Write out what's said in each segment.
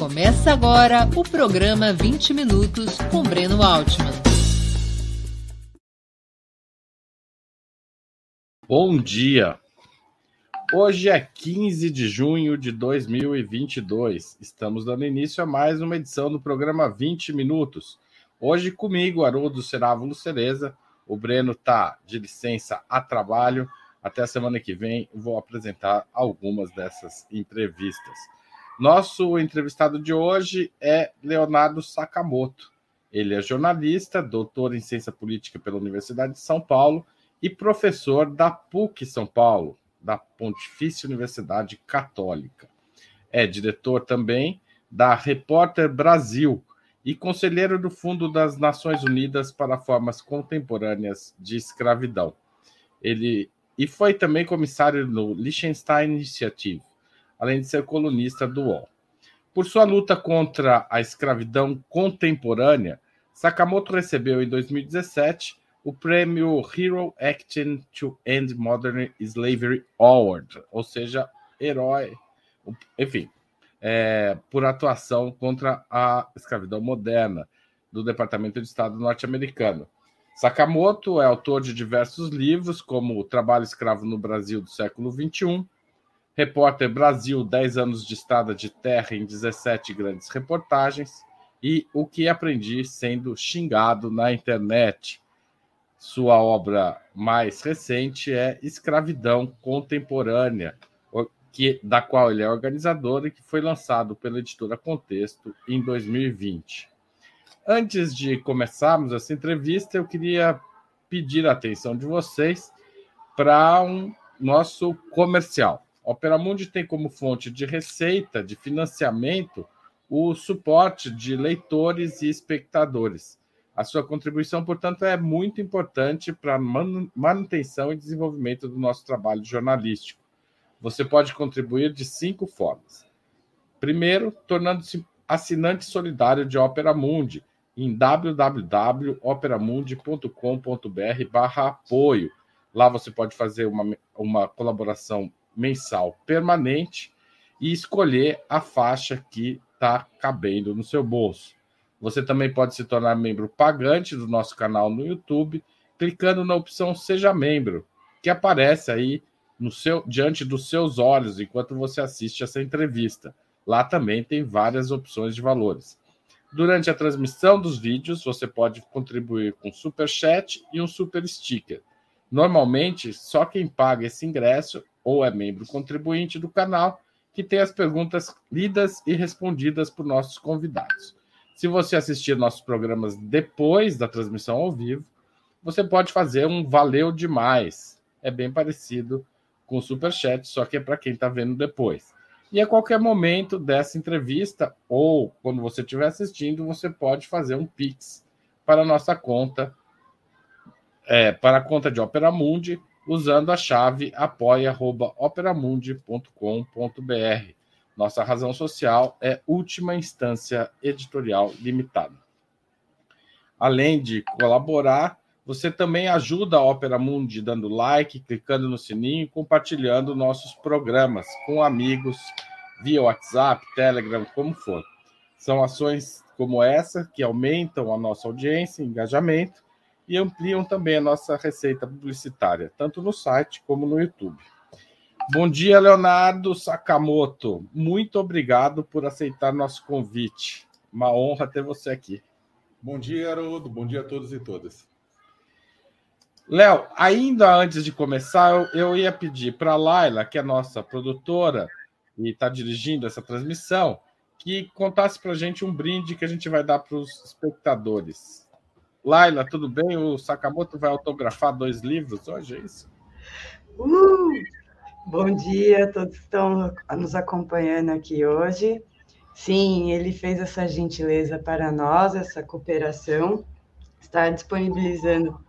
Começa agora o programa 20 Minutos com Breno Altman. Bom dia! Hoje é 15 de junho de 2022. Estamos dando início a mais uma edição do programa 20 Minutos. Hoje comigo, Haroldo Cerávulo Cereza. O Breno está de licença a trabalho. Até a semana que vem vou apresentar algumas dessas entrevistas. Nosso entrevistado de hoje é Leonardo Sakamoto. Ele é jornalista, doutor em ciência política pela Universidade de São Paulo e professor da PUC São Paulo, da Pontifícia Universidade Católica. É diretor também da Repórter Brasil e conselheiro do Fundo das Nações Unidas para Formas Contemporâneas de Escravidão. Ele e foi também comissário no Liechtenstein Initiative além de ser colunista do UOL. Por sua luta contra a escravidão contemporânea, Sakamoto recebeu em 2017 o prêmio Hero Action to End Modern Slavery Award, ou seja, herói, enfim, é, por atuação contra a escravidão moderna do Departamento de Estado norte-americano. Sakamoto é autor de diversos livros, como O Trabalho Escravo no Brasil do século XXI, Repórter Brasil, 10 anos de estrada de terra em 17 grandes reportagens. E O que aprendi sendo xingado na internet. Sua obra mais recente é Escravidão Contemporânea, que, da qual ele é organizador e que foi lançado pela editora Contexto em 2020. Antes de começarmos essa entrevista, eu queria pedir a atenção de vocês para um nosso comercial. Opera Mundi tem como fonte de receita, de financiamento, o suporte de leitores e espectadores. A sua contribuição, portanto, é muito importante para a manutenção e desenvolvimento do nosso trabalho jornalístico. Você pode contribuir de cinco formas. Primeiro, tornando-se assinante solidário de Opera Mundi em www.operamundi.com.br/apoio. Lá você pode fazer uma, uma colaboração mensal permanente e escolher a faixa que está cabendo no seu bolso. Você também pode se tornar membro pagante do nosso canal no YouTube, clicando na opção Seja Membro, que aparece aí no seu, diante dos seus olhos enquanto você assiste essa entrevista. Lá também tem várias opções de valores. Durante a transmissão dos vídeos, você pode contribuir com super chat e um super sticker. Normalmente, só quem paga esse ingresso ou é membro contribuinte do canal que tem as perguntas lidas e respondidas por nossos convidados. Se você assistir nossos programas depois da transmissão ao vivo, você pode fazer um valeu demais. É bem parecido com o Super Chat, só que é para quem está vendo depois. E a qualquer momento dessa entrevista, ou quando você estiver assistindo, você pode fazer um Pix para a nossa conta é, para a conta de Opera Mundi, usando a chave apoia.operamundi.com.br. Nossa razão social é Última Instância Editorial Limitada. Além de colaborar, você também ajuda a Opera Mundi dando like, clicando no sininho compartilhando nossos programas com amigos via WhatsApp, Telegram, como for. São ações como essa que aumentam a nossa audiência, engajamento e ampliam também a nossa receita publicitária, tanto no site como no YouTube. Bom dia, Leonardo Sakamoto. Muito obrigado por aceitar nosso convite. Uma honra ter você aqui. Bom dia, Haroldo. Bom dia a todos e todas. Léo, ainda antes de começar, eu, eu ia pedir para a Laila, que é nossa produtora e está dirigindo essa transmissão, que contasse para a gente um brinde que a gente vai dar para os espectadores. Laila, tudo bem? O Sakamoto vai autografar dois livros hoje, é isso? Uh, bom dia, todos estão nos acompanhando aqui hoje. Sim, ele fez essa gentileza para nós, essa cooperação. Está disponibilizando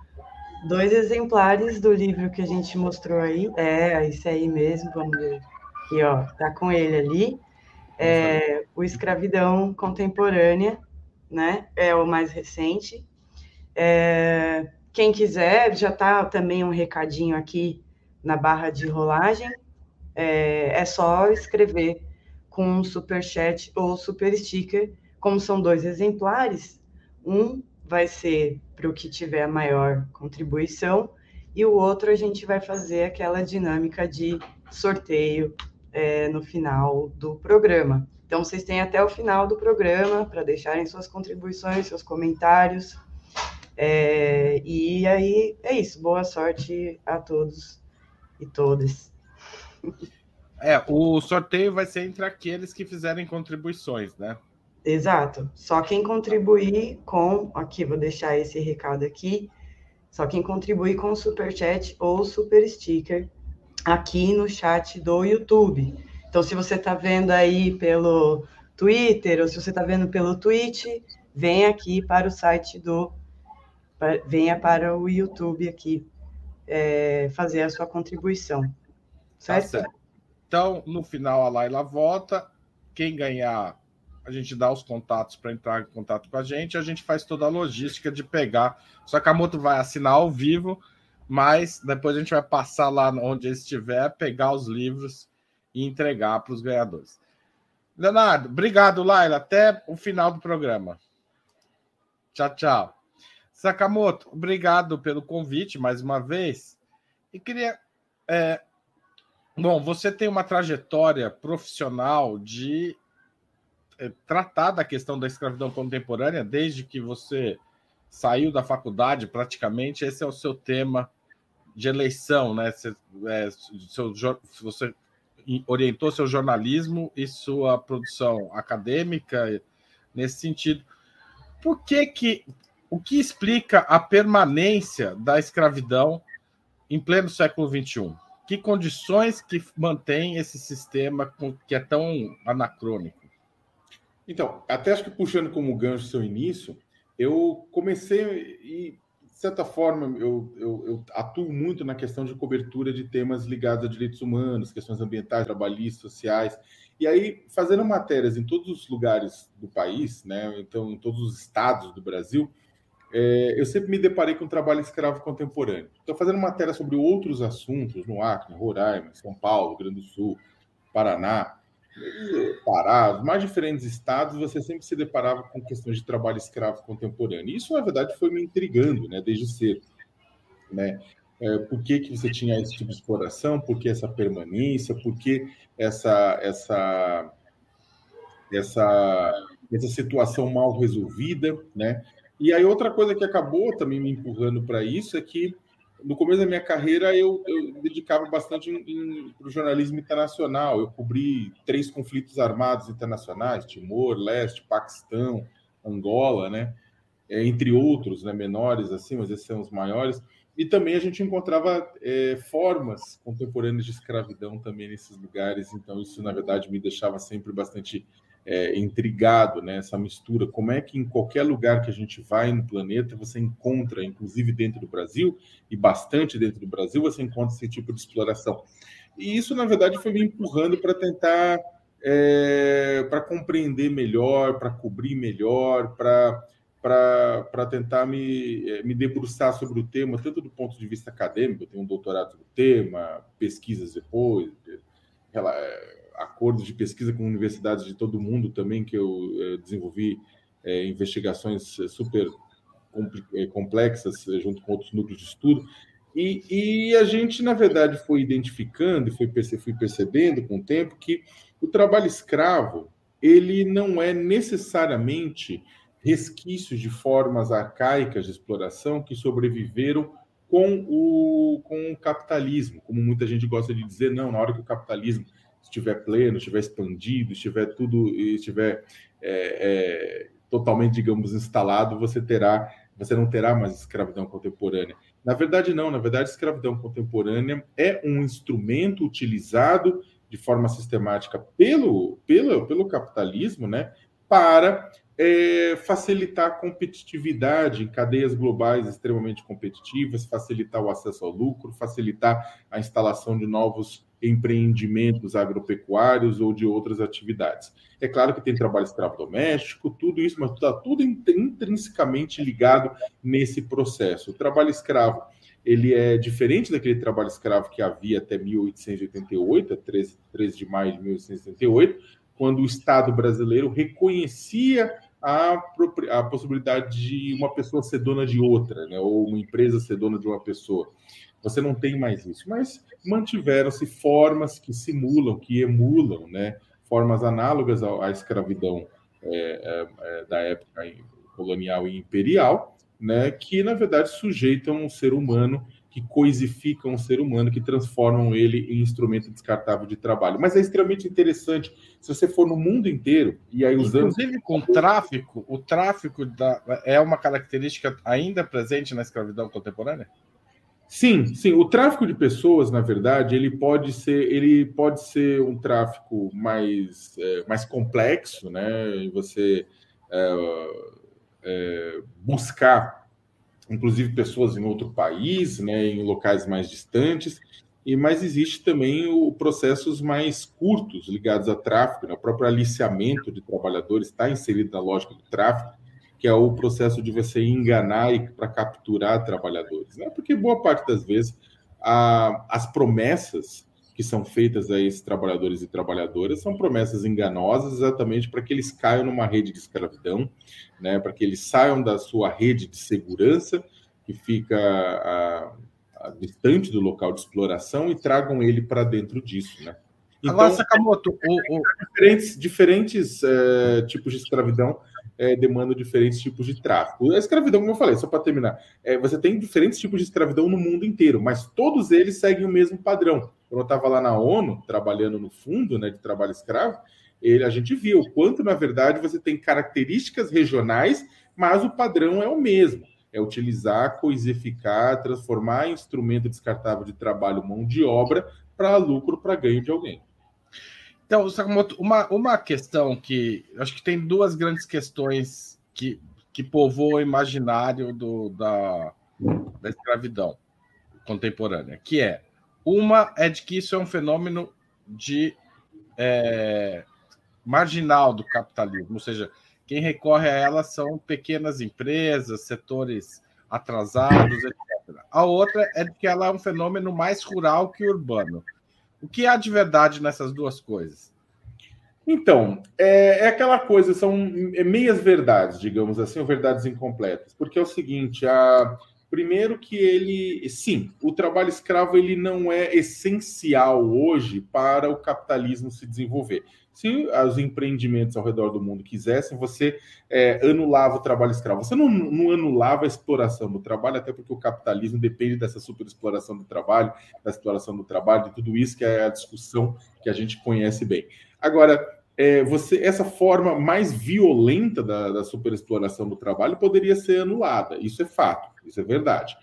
dois exemplares do livro que a gente mostrou aí. É, esse aí mesmo, vamos ver. Aqui, ó, tá com ele ali. É, o Escravidão Contemporânea, né? É o mais recente. É, quem quiser, já está também um recadinho aqui na barra de rolagem. É, é só escrever com um super chat ou super sticker. Como são dois exemplares, um vai ser para o que tiver a maior contribuição e o outro a gente vai fazer aquela dinâmica de sorteio é, no final do programa. Então, vocês têm até o final do programa para deixarem suas contribuições, seus comentários. É, e aí é isso. Boa sorte a todos e todas. É, o sorteio vai ser entre aqueles que fizerem contribuições, né? Exato. Só quem contribuir com. Aqui, vou deixar esse recado aqui. Só quem contribuir com o super chat ou super sticker aqui no chat do YouTube. Então, se você está vendo aí pelo Twitter ou se você está vendo pelo Twitch, vem aqui para o site do. Venha para o YouTube aqui é, fazer a sua contribuição. Tá certo? Tá certo? Então, no final, a Laila vota. Quem ganhar, a gente dá os contatos para entrar em contato com a gente. A gente faz toda a logística de pegar. Só que a moto vai assinar ao vivo, mas depois a gente vai passar lá onde estiver, pegar os livros e entregar para os ganhadores. Leonardo, obrigado, Laila. Até o final do programa. Tchau, tchau. Sakamoto, obrigado pelo convite mais uma vez. E queria. É, bom, você tem uma trajetória profissional de é, tratar da questão da escravidão contemporânea desde que você saiu da faculdade, praticamente. Esse é o seu tema de eleição, né? Você, é, seu, você orientou seu jornalismo e sua produção acadêmica nesse sentido. Por que que o que explica a permanência da escravidão em pleno século XXI? Que condições que mantém esse sistema que é tão anacrônico? Então, até acho que puxando como gancho seu início, eu comecei e certa forma, eu, eu, eu, atuo muito na questão de cobertura de temas ligados a direitos humanos, questões ambientais, trabalhistas, sociais. E aí, fazendo matérias em todos os lugares do país, né? então, em todos os estados do Brasil, é, eu sempre me deparei com o trabalho escravo contemporâneo. Estou fazendo matéria sobre outros assuntos no Acre, Roraima, São Paulo, Grande do Sul, Paraná. Pará, os mais diferentes estados, você sempre se deparava com questões de trabalho escravo contemporâneo. Isso, na verdade, foi me intrigando, né, desde cedo, né? É, por que, que você tinha esse tipo de exploração? Por que essa permanência? Por que essa essa essa essa situação mal resolvida, né? E aí outra coisa que acabou também me empurrando para isso é que no começo da minha carreira, eu, eu dedicava bastante para o jornalismo internacional. Eu cobri três conflitos armados internacionais: Timor, Leste, Paquistão, Angola, né? É, entre outros, né? menores assim, mas esses são os maiores. E também a gente encontrava é, formas contemporâneas de escravidão também nesses lugares. Então, isso, na verdade, me deixava sempre bastante é, intrigado, né? Essa mistura. Como é que em qualquer lugar que a gente vai no planeta você encontra, inclusive dentro do Brasil e bastante dentro do Brasil, você encontra esse tipo de exploração. E isso, na verdade, foi me empurrando para tentar é, para compreender melhor, para cobrir melhor, para para tentar me, é, me debruçar sobre o tema, tanto do ponto de vista acadêmico, eu tenho um doutorado no tema, pesquisas depois, acordos de pesquisa com universidades de todo mundo também, que eu é, desenvolvi é, investigações eh, super complexas junto com outros núcleos de estudo. E, e, a gente, na verdade, foi identificando e foi, fui percebendo com o tempo que o trabalho escravo ele não é necessariamente resquícios de formas arcaicas de exploração que sobreviveram com o, com o capitalismo, como muita gente gosta de dizer, não, na hora que o capitalismo estiver pleno, estiver expandido, estiver tudo, estiver é, é, totalmente, digamos, instalado, você terá, você não terá mais escravidão contemporânea. Na verdade, não. Na verdade, escravidão contemporânea é um instrumento utilizado de forma sistemática pelo, pelo, pelo capitalismo, né, para é, facilitar a competitividade em cadeias globais extremamente competitivas, facilitar o acesso ao lucro, facilitar a instalação de novos empreendimentos agropecuários ou de outras atividades. É claro que tem trabalho escravo doméstico, tudo isso, mas está tudo intrinsecamente ligado nesse processo. O trabalho escravo ele é diferente daquele trabalho escravo que havia até 1888, 13, 13 de maio de 1888, quando o Estado brasileiro reconhecia a, a possibilidade de uma pessoa ser dona de outra, né? ou uma empresa ser dona de uma pessoa. Você não tem mais isso, mas mantiveram-se formas que simulam, que emulam, né? formas análogas à, à escravidão é, é, é da época colonial e imperial, né? que na verdade sujeitam o ser humano que coisificam o ser humano, que transformam ele em instrumento descartável de trabalho. Mas é extremamente interessante se você for no mundo inteiro e aí usando. Inclusive com o tráfico, o tráfico da, é uma característica ainda presente na escravidão contemporânea? Sim, sim. O tráfico de pessoas, na verdade, ele pode ser, ele pode ser um tráfico mais, é, mais complexo, né? E você é, é, buscar inclusive pessoas em outro país, né, em locais mais distantes, e mas existe também o processos mais curtos ligados a tráfico, né? o próprio aliciamento de trabalhadores está inserido na lógica do tráfico, que é o processo de você enganar e para capturar trabalhadores, né? Porque boa parte das vezes a, as promessas que são feitas a esses trabalhadores e trabalhadoras são promessas enganosas exatamente para que eles caiam numa rede de escravidão, né, para que eles saiam da sua rede de segurança, que fica a, a, distante do local de exploração, e tragam ele para dentro disso. Né? Então, Agora, Sakamoto, o, o... diferentes, diferentes é, tipos de escravidão é, demandam diferentes tipos de tráfico. A escravidão, como eu falei, só para terminar, é, você tem diferentes tipos de escravidão no mundo inteiro, mas todos eles seguem o mesmo padrão. Quando eu estava lá na ONU, trabalhando no fundo né, de trabalho escravo, ele, a gente viu o quanto, na verdade, você tem características regionais, mas o padrão é o mesmo. É utilizar, coisificar, transformar em instrumento descartável de trabalho, mão de obra, para lucro, para ganho de alguém. Então, Sakamoto, uma, uma questão que acho que tem duas grandes questões que, que povoam o imaginário do, da, da escravidão contemporânea, que é uma é de que isso é um fenômeno de é, marginal do capitalismo, ou seja, quem recorre a ela são pequenas empresas, setores atrasados, etc. A outra é de que ela é um fenômeno mais rural que urbano. O que há de verdade nessas duas coisas? Então, é, é aquela coisa, são meias verdades, digamos assim, ou verdades incompletas. Porque é o seguinte, a, primeiro que ele, sim, o trabalho escravo ele não é essencial hoje para o capitalismo se desenvolver. Se os empreendimentos ao redor do mundo quisessem, você é, anulava o trabalho escravo. Você não, não, anulava a exploração do trabalho, até porque o capitalismo depende dessa superexploração do trabalho, da exploração do trabalho, de tudo isso que é a discussão que a gente conhece bem. Agora, é, você, essa forma mais violenta da, da superexploração do trabalho poderia ser anulada. Isso é fato, isso é verdade.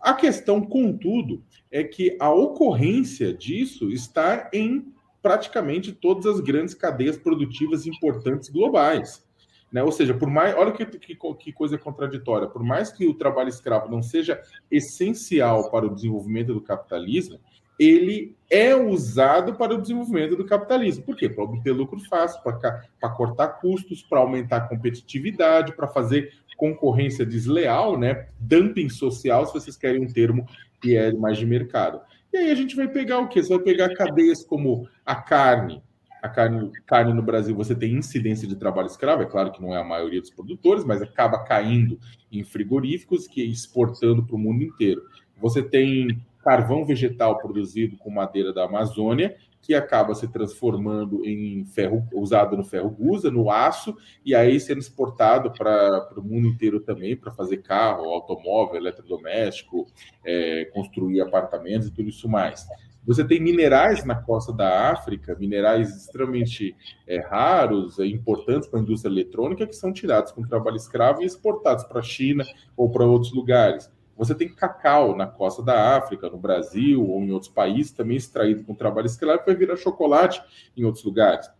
A questão, contudo, é que a ocorrência disso está em praticamente todas as grandes cadeias produtivas importantes globais. Né? Ou seja, por mais. Olha que, que, que, coisa contraditória. Por mais que o trabalho escravo não seja essencial para o desenvolvimento do capitalismo, ele é usado para o desenvolvimento do capitalismo. Por quê? Para obter lucro fácil, para cortar custos, para aumentar a competitividade, para fazer concorrência desleal, né? dumping social, se vocês querem um termo que é mais de mercado. E aí a gente vai pegar o quê? Você vai pegar cadeias como a carne. A carne, carne no Brasil, você tem incidência de trabalho escravo, é claro que não é a maioria dos produtores, mas acaba caindo em frigoríficos que exportando para o mundo inteiro. Você tem carvão vegetal produzido com madeira da Amazônia, que acaba se transformando em ferro usado no ferro gusa, no aço, e aí sendo exportado para o mundo inteiro também, para fazer carro, automóvel, eletrodoméstico, é, construir apartamentos e tudo isso mais. Você tem minerais na costa da África, minerais extremamente é, raros, é, importantes para a indústria eletrônica, que são tirados com trabalho escravo e exportados para a China ou para outros lugares. Você tem cacau na costa da África, no Brasil ou em outros países, também extraído com trabalho escravo, vai virar chocolate em outros lugares.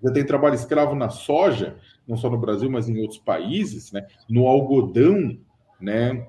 Você tem trabalho escravo na soja, não só no Brasil, mas em outros países, né? No algodão, né?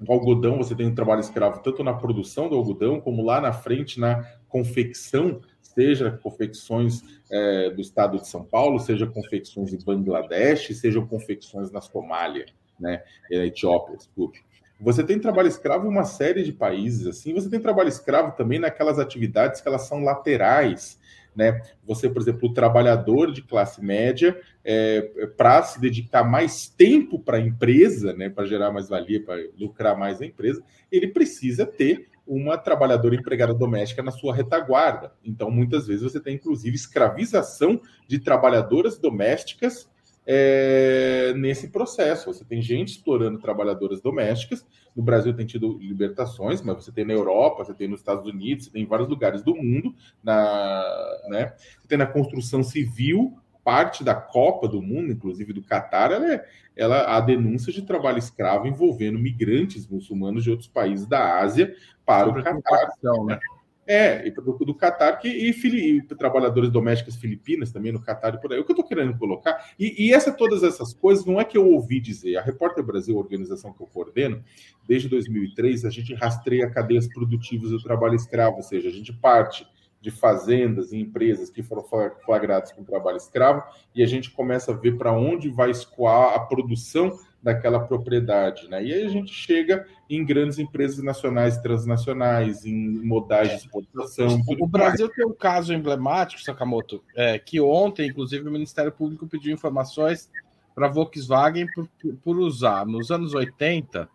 No algodão você tem um trabalho escravo tanto na produção do algodão, como lá na frente na confecção, seja confecções é, do estado de São Paulo, seja confecções em Bangladesh, sejam confecções na Somália, né? Na Etiópia, desculpe. Você tem trabalho escravo em uma série de países, assim. Você tem trabalho escravo também naquelas atividades que elas são laterais né? Você, por exemplo, o trabalhador de classe média, é, para se dedicar mais tempo para a empresa, né, para gerar mais valia, para lucrar mais a empresa, ele precisa ter uma trabalhadora empregada doméstica na sua retaguarda. Então, muitas vezes você tem, inclusive, escravização de trabalhadoras domésticas é, nesse processo. Você tem gente explorando trabalhadoras domésticas. No Brasil tem tido libertações, mas você tem na Europa, você tem nos Estados Unidos, você tem em vários lugares do mundo. Na, né? Você tem na construção civil, parte da Copa do Mundo, inclusive do Catar, ela, é, ela a denúncia de trabalho escravo envolvendo migrantes muçulmanos de outros países da Ásia para Sobre o Catar. Né? É, e do, do Catar e, e, trabalhadores domésticos filipinas também no Catar e por aí. O que eu estou querendo colocar, e, e essa, todas essas coisas não é que eu ouvi dizer. A Repórter Brasil, a organização que eu coordeno, desde 2003, a gente rastreia cadeias produtivas do trabalho escravo, ou seja, a gente parte de fazendas e empresas que foram flagradas com trabalho escravo e a gente começa a ver para onde vai escoar a produção daquela propriedade, né? E aí a gente chega em grandes empresas nacionais, transnacionais, em modais de exportação. O Brasil mais. tem um caso emblemático, Sakamoto, é, que ontem, inclusive, o Ministério Público pediu informações para a Volkswagen por, por, usar, nos anos 80,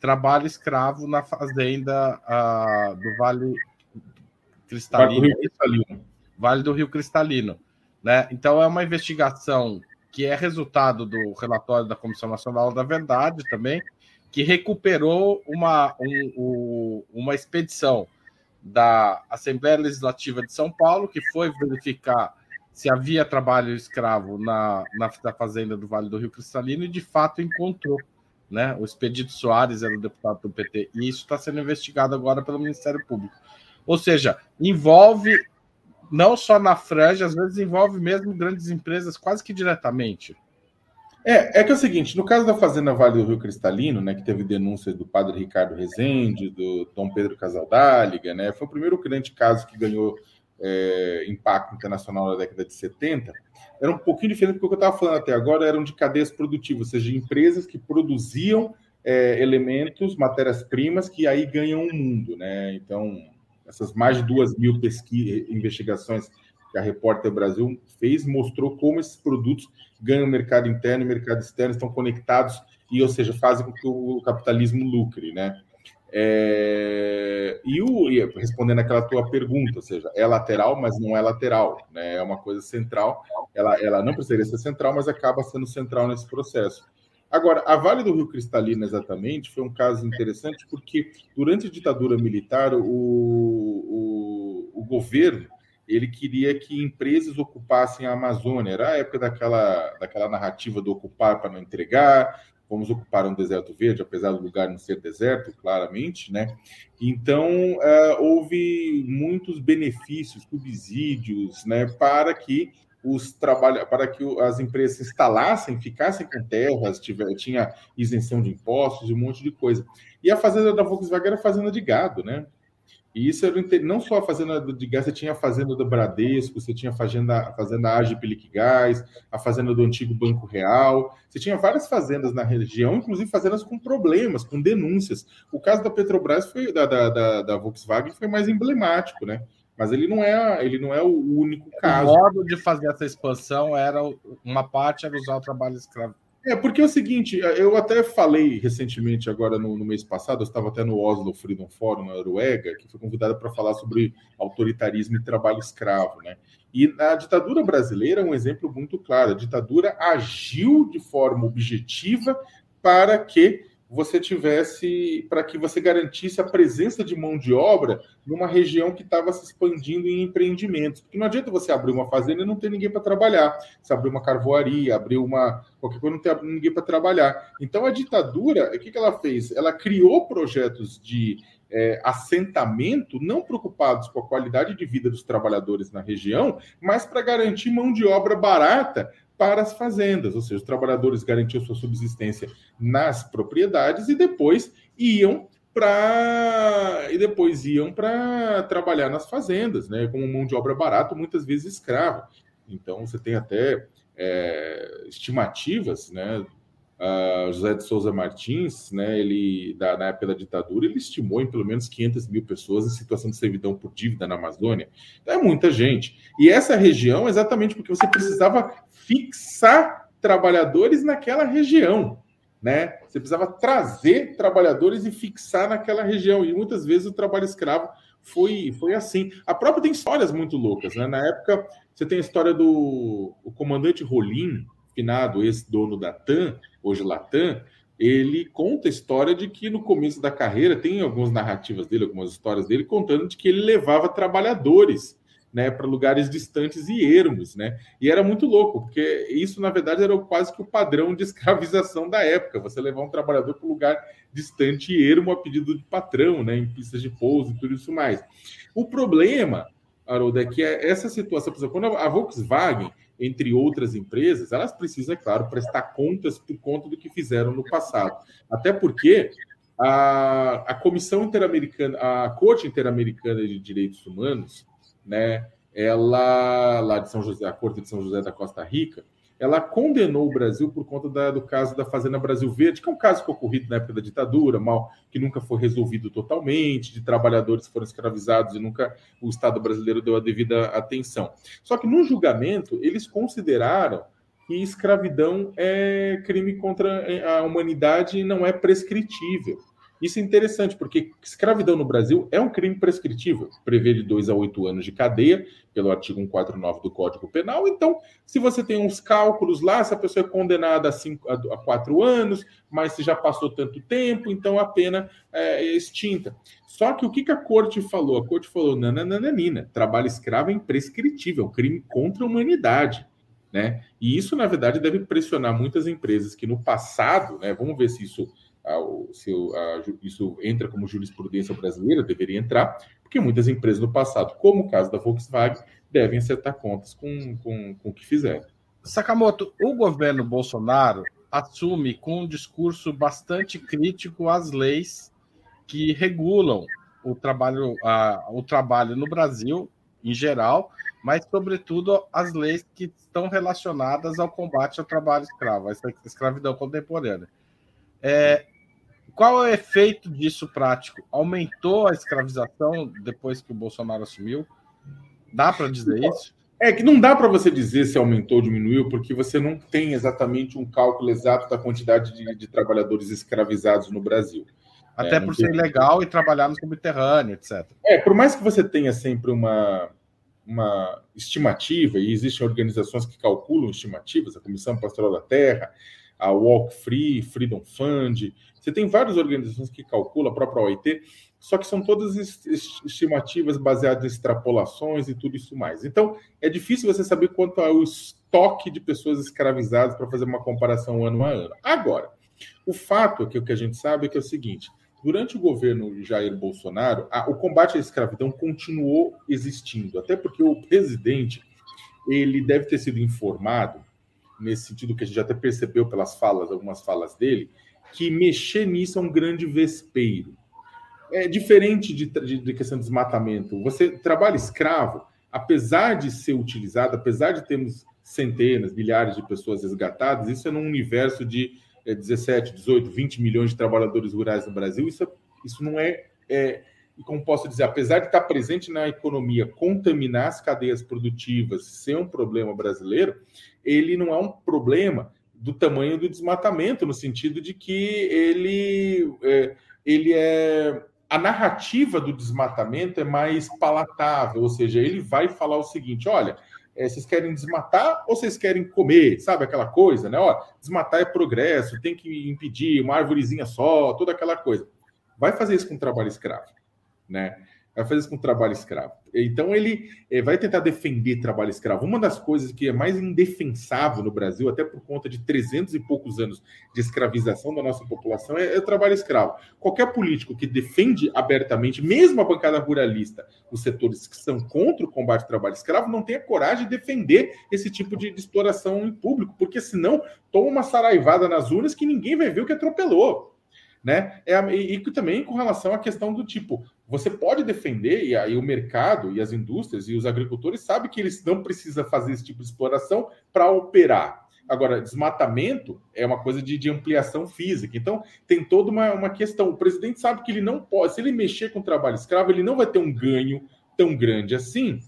trabalho escravo na fazenda uh, do Vale Cristalino, vale do Rio Cristalino. Vale do Rio Cristalino. Né? Então, é uma investigação que é resultado do relatório da Comissão Nacional da Verdade também, que recuperou uma, um, uma expedição da Assembleia Legislativa de São Paulo, que foi verificar se havia trabalho escravo na, na, na fazenda do Vale do Rio Cristalino e de fato encontrou. Né? O Expedito Soares era o deputado do PT, e isso está sendo investigado agora pelo Ministério Público. Ou seja, envolve não só na franja, às vezes envolve mesmo grandes empresas quase que diretamente. É, é que é o seguinte, no caso da Fazenda Vale do Rio Cristalino, né, que teve denúncias do padre Ricardo Rezende, do Dom Pedro Casaldáliga, né, foi o primeiro grande caso que ganhou é, impacto internacional na década de 70, era um pouquinho diferente do que eu estava falando até agora, eram de cadeias produtivas, ou seja, empresas que produziam é, elementos, matérias-primas, que aí ganham o mundo, né, então essas mais de duas mil pesquisas, investigações que a Repórter Brasil fez, mostrou como esses produtos ganham mercado interno e mercado externo, estão conectados e, ou seja, fazem com que o capitalismo lucre, né? É, e, o, respondendo aquela tua pergunta, ou seja, é lateral, mas não é lateral, né? É uma coisa central. Ela, ela não precisaria ser central, mas acaba sendo central nesse processo. Agora, a Vale do Rio Cristalino, exatamente, foi um caso interessante porque, durante a ditadura militar, o, o, o governo ele queria que empresas ocupassem a Amazônia. Era a época daquela, daquela narrativa do ocupar para não entregar, vamos ocupar um deserto verde, apesar do lugar não ser deserto, claramente, né? Então, uh, houve muitos benefícios, subsídios, né, para que os trabalha para que as empresas se instalassem, ficassem com terras, tiver, tinha isenção de impostos e um monte de coisa. E a fazenda da Volkswagen era fazenda de gado, né? E isso era não só a fazenda de gás, você tinha a fazenda do Bradesco, você tinha a fazenda, a fazenda Agipelic Gás, a fazenda do antigo Banco Real, você tinha várias fazendas na região, inclusive fazendas com problemas, com denúncias. O caso da Petrobras foi da, da, da, da Volkswagen foi mais emblemático, né? Mas ele não é, ele não é o único caso. O modo de fazer essa expansão era uma parte era usar o trabalho escravo. É, porque é o seguinte, eu até falei recentemente, agora no, no mês passado, eu estava até no Oslo Freedom Forum, na Noruega, que foi convidada para falar sobre autoritarismo e trabalho escravo, né? E a ditadura brasileira é um exemplo muito claro. A ditadura agiu de forma objetiva para que você tivesse, para que você garantisse a presença de mão de obra numa região que estava se expandindo em empreendimentos. Porque não adianta você abrir uma fazenda e não ter ninguém para trabalhar. Você abrir uma carvoaria, abrir uma. qualquer coisa, não ter ninguém para trabalhar. Então a ditadura, o que, que ela fez? Ela criou projetos de é, assentamento, não preocupados com a qualidade de vida dos trabalhadores na região, mas para garantir mão de obra barata para as fazendas, ou seja, os trabalhadores garantiam sua subsistência nas propriedades e depois iam para e depois iam para trabalhar nas fazendas, né, como mão de obra barata, muitas vezes escravo. Então você tem até é, estimativas, né, uh, José de Souza Martins, né, ele, da, na época da ditadura, ele estimou em pelo menos 500 mil pessoas em situação de servidão por dívida na Amazônia. Então, é muita gente. E essa região, exatamente porque você precisava fixar trabalhadores naquela região. Né? Você precisava trazer trabalhadores e fixar naquela região. E muitas vezes o trabalho escravo foi, foi assim. A própria tem histórias muito loucas. Né? Na época, você tem a história do o comandante Rolim, finado ex-dono da TAM, hoje Latam, ele conta a história de que no começo da carreira, tem algumas narrativas dele, algumas histórias dele, contando de que ele levava trabalhadores né, para lugares distantes e ermos, né? E era muito louco, porque isso, na verdade, era quase que o padrão de escravização da época. Você levar um trabalhador para um lugar distante e ermo a pedido de patrão, né? Em pistas de pouso e tudo isso mais. O problema, Haroldo, é que essa situação, por exemplo, quando a Volkswagen entre outras empresas, elas precisam, é claro, prestar contas por conta do que fizeram no passado. Até porque a, a Comissão Interamericana, a Corte Interamericana de Direitos Humanos, né, ela, lá de São José, a Corte de São José da Costa Rica, ela condenou o Brasil por conta da, do caso da Fazenda Brasil Verde, que é um caso que ocorrido na época da ditadura, mal que nunca foi resolvido totalmente, de trabalhadores que foram escravizados e nunca o Estado brasileiro deu a devida atenção. Só que no julgamento eles consideraram que escravidão é crime contra a humanidade e não é prescritível. Isso é interessante, porque escravidão no Brasil é um crime prescritível, prevê de 2 a 8 anos de cadeia, pelo artigo 149 do Código Penal. Então, se você tem uns cálculos lá, se a pessoa é condenada a, cinco, a 4 anos, mas se já passou tanto tempo, então a pena é, é extinta. Só que o que, que a corte falou? A corte falou: nananina, trabalho escravo é imprescritível, é crime contra a humanidade. Né? E isso, na verdade, deve pressionar muitas empresas que no passado, né, vamos ver se isso se isso entra como jurisprudência brasileira, deveria entrar, porque muitas empresas no passado, como o caso da Volkswagen, devem acertar contas com, com, com o que fizeram. Sakamoto, o governo Bolsonaro assume com um discurso bastante crítico às leis que regulam o trabalho, a, o trabalho no Brasil em geral, mas sobretudo as leis que estão relacionadas ao combate ao trabalho escravo, a escravidão contemporânea. É, qual é o efeito disso prático? Aumentou a escravização depois que o Bolsonaro assumiu? Dá para dizer isso? É que não dá para você dizer se aumentou ou diminuiu, porque você não tem exatamente um cálculo exato da quantidade de, de trabalhadores escravizados no Brasil. Até é, por ser ilegal e trabalhar no subterrâneo, etc. É, por mais que você tenha sempre uma, uma estimativa, e existem organizações que calculam estimativas, a Comissão Pastoral da Terra, a Walk Free, Freedom Fund. Você tem várias organizações que calculam, a própria OIT, só que são todas estimativas baseadas em extrapolações e tudo isso mais. Então, é difícil você saber quanto é o estoque de pessoas escravizadas para fazer uma comparação ano a ano. Agora, o fato é que o que a gente sabe é que é o seguinte: durante o governo Jair Bolsonaro, a, o combate à escravidão continuou existindo, até porque o presidente ele deve ter sido informado nesse sentido que a gente até percebeu pelas falas, algumas falas dele, que mexer nisso é um grande vespeiro. É diferente de, de, de questão de desmatamento. Você trabalha escravo, apesar de ser utilizado, apesar de termos centenas, milhares de pessoas resgatadas, isso é num universo de é, 17, 18, 20 milhões de trabalhadores rurais no Brasil, isso, isso não é, é como posso dizer, apesar de estar presente na economia, contaminar as cadeias produtivas, ser um problema brasileiro, ele não é um problema do tamanho do desmatamento, no sentido de que ele é, ele é a narrativa do desmatamento é mais palatável, ou seja, ele vai falar o seguinte: olha, é, vocês querem desmatar ou vocês querem comer? Sabe aquela coisa, né? Ó, desmatar é progresso, tem que impedir uma árvorezinha só, toda aquela coisa. Vai fazer isso com trabalho escravo né? Vai fazer isso com trabalho escravo. Então ele é, vai tentar defender trabalho escravo. Uma das coisas que é mais indefensável no Brasil, até por conta de 300 e poucos anos de escravização da nossa população, é, é o trabalho escravo. Qualquer político que defende abertamente, mesmo a bancada ruralista, os setores que são contra o combate ao trabalho escravo, não tem a coragem de defender esse tipo de exploração em público, porque senão toma uma saraivada nas urnas que ninguém vai ver o que atropelou né? É, e, e, também com relação à questão do tipo, você pode defender, e aí o mercado e as indústrias e os agricultores sabem que eles não precisam fazer esse tipo de exploração para operar. Agora, desmatamento é uma coisa de, de ampliação física. Então, tem toda uma, uma questão. O presidente sabe que ele não pode, se ele mexer com o trabalho escravo, ele não vai ter um ganho tão grande assim,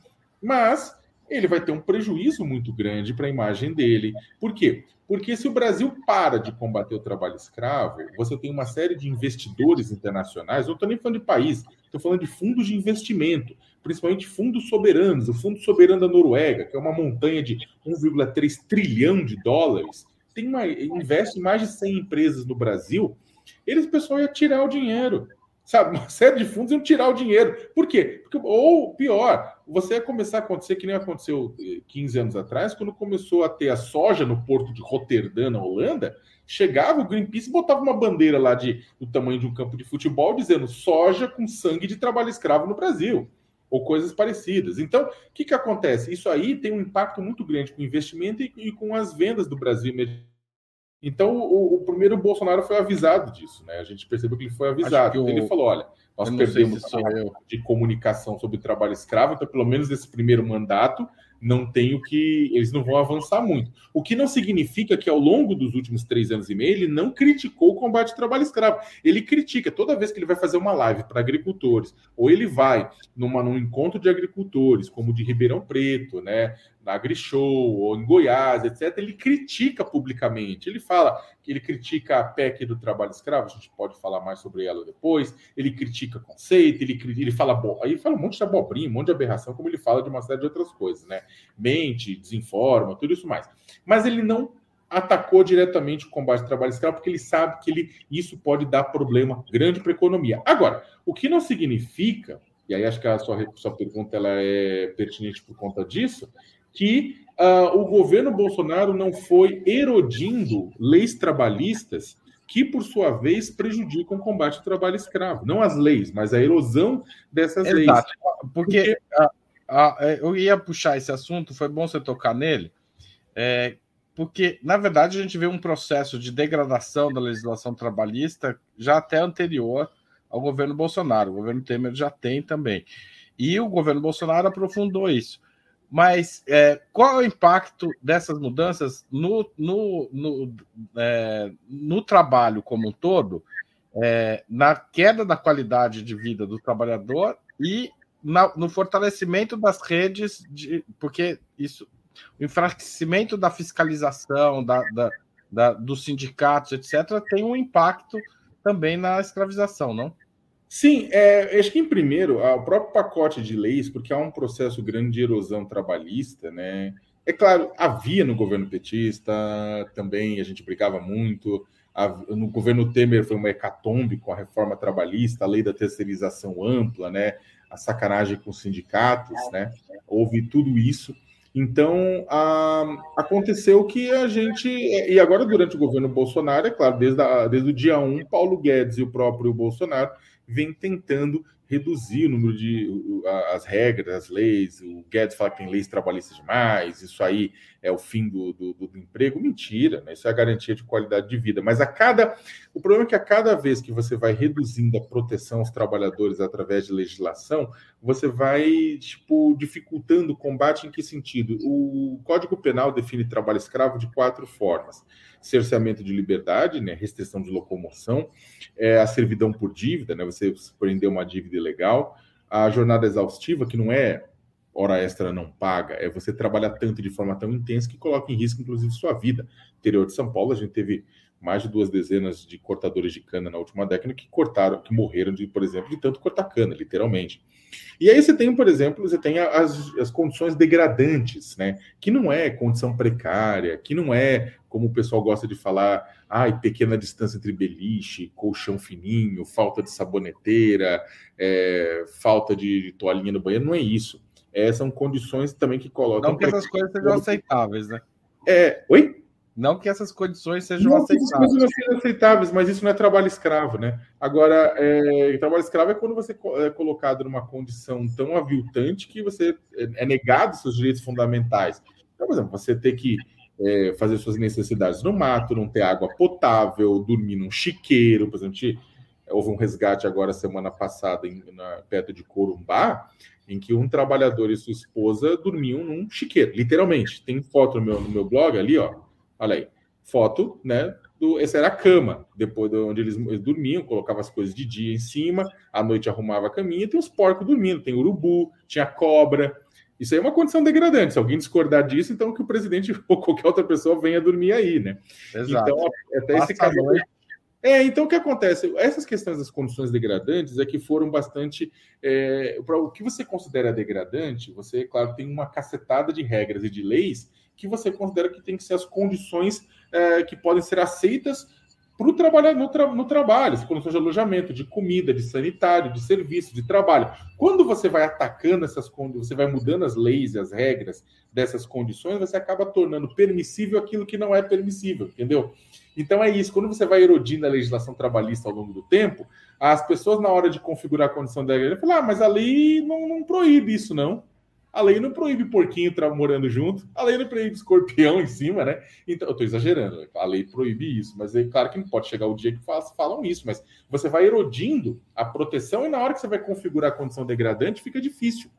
mas ele vai ter um prejuízo muito grande para a imagem dele. Por quê? Porque se o Brasil para de combater o trabalho escravo, você tem uma série de investidores internacionais, não estou nem falando de país, estou falando de fundos de investimento, principalmente fundos soberanos. O Fundo Soberano da Noruega, que é uma montanha de 1,3 trilhão de dólares, tem uma, investe em mais de 100 empresas no Brasil. Eles, pessoal, ia tirar o dinheiro sabe? Uma série de fundos iam tirar o dinheiro. Por quê? Porque, ou pior, você ia começar a acontecer que nem aconteceu 15 eh, anos atrás, quando começou a ter a soja no porto de Roterdã, na Holanda, chegava o Greenpeace e botava uma bandeira lá de, do tamanho de um campo de futebol dizendo soja com sangue de trabalho escravo no Brasil. Ou coisas parecidas. Então, o que, que acontece? Isso aí tem um impacto muito grande com o investimento e, e com as vendas do Brasil então, o, o, primeiro Bolsonaro foi avisado disso, né? A gente percebeu que ele foi avisado. Então, ele falou: olha, nós perdemos a de comunicação sobre trabalho escravo, então, pelo menos nesse primeiro mandato, não tenho que. Eles não vão avançar muito. O que não significa que ao longo dos últimos três anos e meio ele não criticou o combate ao trabalho escravo. Ele critica toda vez que ele vai fazer uma live para agricultores, ou ele vai numa, num encontro de agricultores, como o de Ribeirão Preto, né? Na AgriShow ou em Goiás, etc., ele critica publicamente. Ele fala que ele critica a PEC do trabalho escravo, a gente pode falar mais sobre ela depois. Ele critica conceito, ele, ele fala aí fala um monte de abobrinha, um monte de aberração, como ele fala de uma série de outras coisas, né? Mente, desinforma, tudo isso mais. Mas ele não atacou diretamente o combate ao trabalho escravo, porque ele sabe que ele, isso pode dar problema grande para a economia. Agora, o que não significa, e aí acho que a sua, sua pergunta ela é pertinente por conta disso, que uh, o governo Bolsonaro não foi erodindo leis trabalhistas que, por sua vez, prejudicam o combate ao trabalho escravo. Não as leis, mas a erosão dessas Exato. leis. Porque, Porque... eu ia puxar esse assunto, foi bom você tocar nele, é, porque, na verdade, a gente vê um processo de degradação da legislação trabalhista já até anterior ao governo Bolsonaro. O governo Temer já tem também. E o governo Bolsonaro aprofundou isso. Mas é, qual é o impacto dessas mudanças no, no, no, é, no trabalho como um todo, é, na queda da qualidade de vida do trabalhador e na, no fortalecimento das redes, de, porque isso, o enfraquecimento da fiscalização, da, da, da, dos sindicatos, etc., tem um impacto também na escravização, não? Sim, é, acho que em primeiro, o próprio pacote de leis, porque há um processo grande de erosão trabalhista, né? É claro, havia no governo petista também, a gente brigava muito. No governo Temer foi uma hecatombe com a reforma trabalhista, a lei da terceirização ampla, né? A sacanagem com os sindicatos, né? Houve tudo isso. Então, a, aconteceu que a gente. E agora, durante o governo Bolsonaro, é claro, desde, a, desde o dia 1, Paulo Guedes e o próprio Bolsonaro vem tentando reduzir o número de as regras, as leis. O Guedes fala que tem leis trabalhistas demais, isso aí é o fim do, do, do, emprego. Mentira, né? Isso é a garantia de qualidade de vida. Mas a cada. O problema é que a cada vez que você vai reduzindo a proteção aos trabalhadores através de legislação, você vai, tipo, dificultando o combate em que sentido? O Código Penal define trabalho escravo de quatro formas cerceamento de liberdade, né, restrição de locomoção, é, a servidão por dívida, né, você prender uma dívida ilegal, a jornada exaustiva, que não é hora extra não paga, é você trabalhar tanto de forma tão intensa que coloca em risco, inclusive, sua vida. No interior de São Paulo, a gente teve mais de duas dezenas de cortadores de cana na última década que cortaram, que morreram, de, por exemplo, de tanto cortar cana, literalmente. E aí você tem, por exemplo, você tem as, as condições degradantes, né? Que não é condição precária, que não é, como o pessoal gosta de falar, ai, pequena distância entre beliche, colchão fininho, falta de saboneteira, é, falta de, de toalhinha no banheiro, não é isso. É, são condições também que colocam. Não que essas coisas sejam aceitáveis, né? É. Oi? Não que essas condições sejam não aceitáveis. Não sejam aceitáveis, mas isso não é trabalho escravo, né? Agora, é, trabalho escravo é quando você é colocado numa condição tão aviltante que você é, é negado seus direitos fundamentais. Então, por exemplo, você ter que é, fazer suas necessidades no mato, não ter água potável, dormir num chiqueiro, por exemplo, houve um resgate agora semana passada em, na, perto de Corumbá, em que um trabalhador e sua esposa dormiam num chiqueiro, literalmente. Tem foto no meu, no meu blog ali, ó Olha aí, foto, né? Do, essa era a cama, depois de onde eles, eles dormiam, colocava as coisas de dia em cima, à noite arrumava a caminha, tem os porcos dormindo, tem urubu, tinha cobra. Isso aí é uma condição degradante. Se alguém discordar disso, então que o presidente ou qualquer outra pessoa venha dormir aí, né? Exato. Então, até esse caso. É, então o que acontece? Essas questões das condições degradantes é que foram bastante. É, para o que você considera degradante, você, claro, tem uma cacetada de regras e de leis que você considera que tem que ser as condições é, que podem ser aceitas para o trabalhador no, tra no trabalho, as condições de alojamento, de comida, de sanitário, de serviço, de trabalho. Quando você vai atacando essas condições, você vai mudando as leis e as regras dessas condições, você acaba tornando permissível aquilo que não é permissível, entendeu? Então é isso. Quando você vai erodindo a legislação trabalhista ao longo do tempo, as pessoas, na hora de configurar a condição da lei, falam: ah, mas a lei não, não proíbe isso, não. A lei não proíbe porquinho morando junto, a lei não proíbe escorpião em cima, né? Então, eu estou exagerando, a lei proíbe isso, mas é claro que não pode chegar o dia que falam isso, mas você vai erodindo a proteção e na hora que você vai configurar a condição degradante, fica difícil.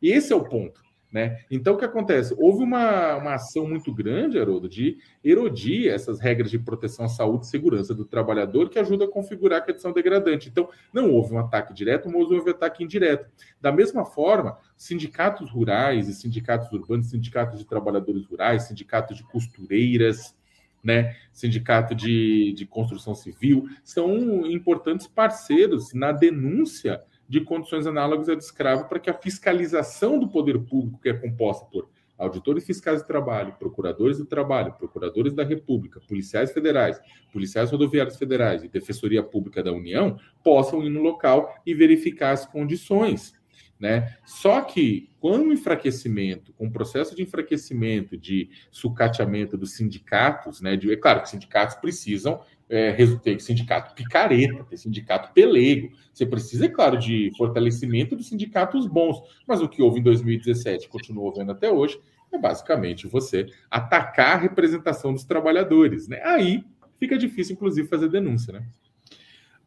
E esse é o ponto. Né? Então, o que acontece? Houve uma, uma ação muito grande, Haroldo, de erodir essas regras de proteção à saúde e segurança do trabalhador que ajuda a configurar a condição degradante. Então, não houve um ataque direto, mas houve um ataque indireto. Da mesma forma, sindicatos rurais e sindicatos urbanos, sindicatos de trabalhadores rurais, sindicatos de costureiras, né, sindicato de, de construção civil, são importantes parceiros na denúncia de condições análogas a de escravo para que a fiscalização do poder público, que é composta por auditores fiscais de trabalho, procuradores do trabalho, procuradores da República, policiais federais, policiais rodoviários federais e Defensoria Pública da União, possam ir no local e verificar as condições. Né? Só que, com o enfraquecimento, com o processo de enfraquecimento, de sucateamento dos sindicatos, né? De, é claro que sindicatos precisam é, ter sindicato picareta, ter sindicato pelego. Você precisa, é claro, de fortalecimento dos sindicatos bons. Mas o que houve em 2017, continua havendo até hoje, é basicamente você atacar a representação dos trabalhadores. Né? Aí fica difícil, inclusive, fazer denúncia. Né?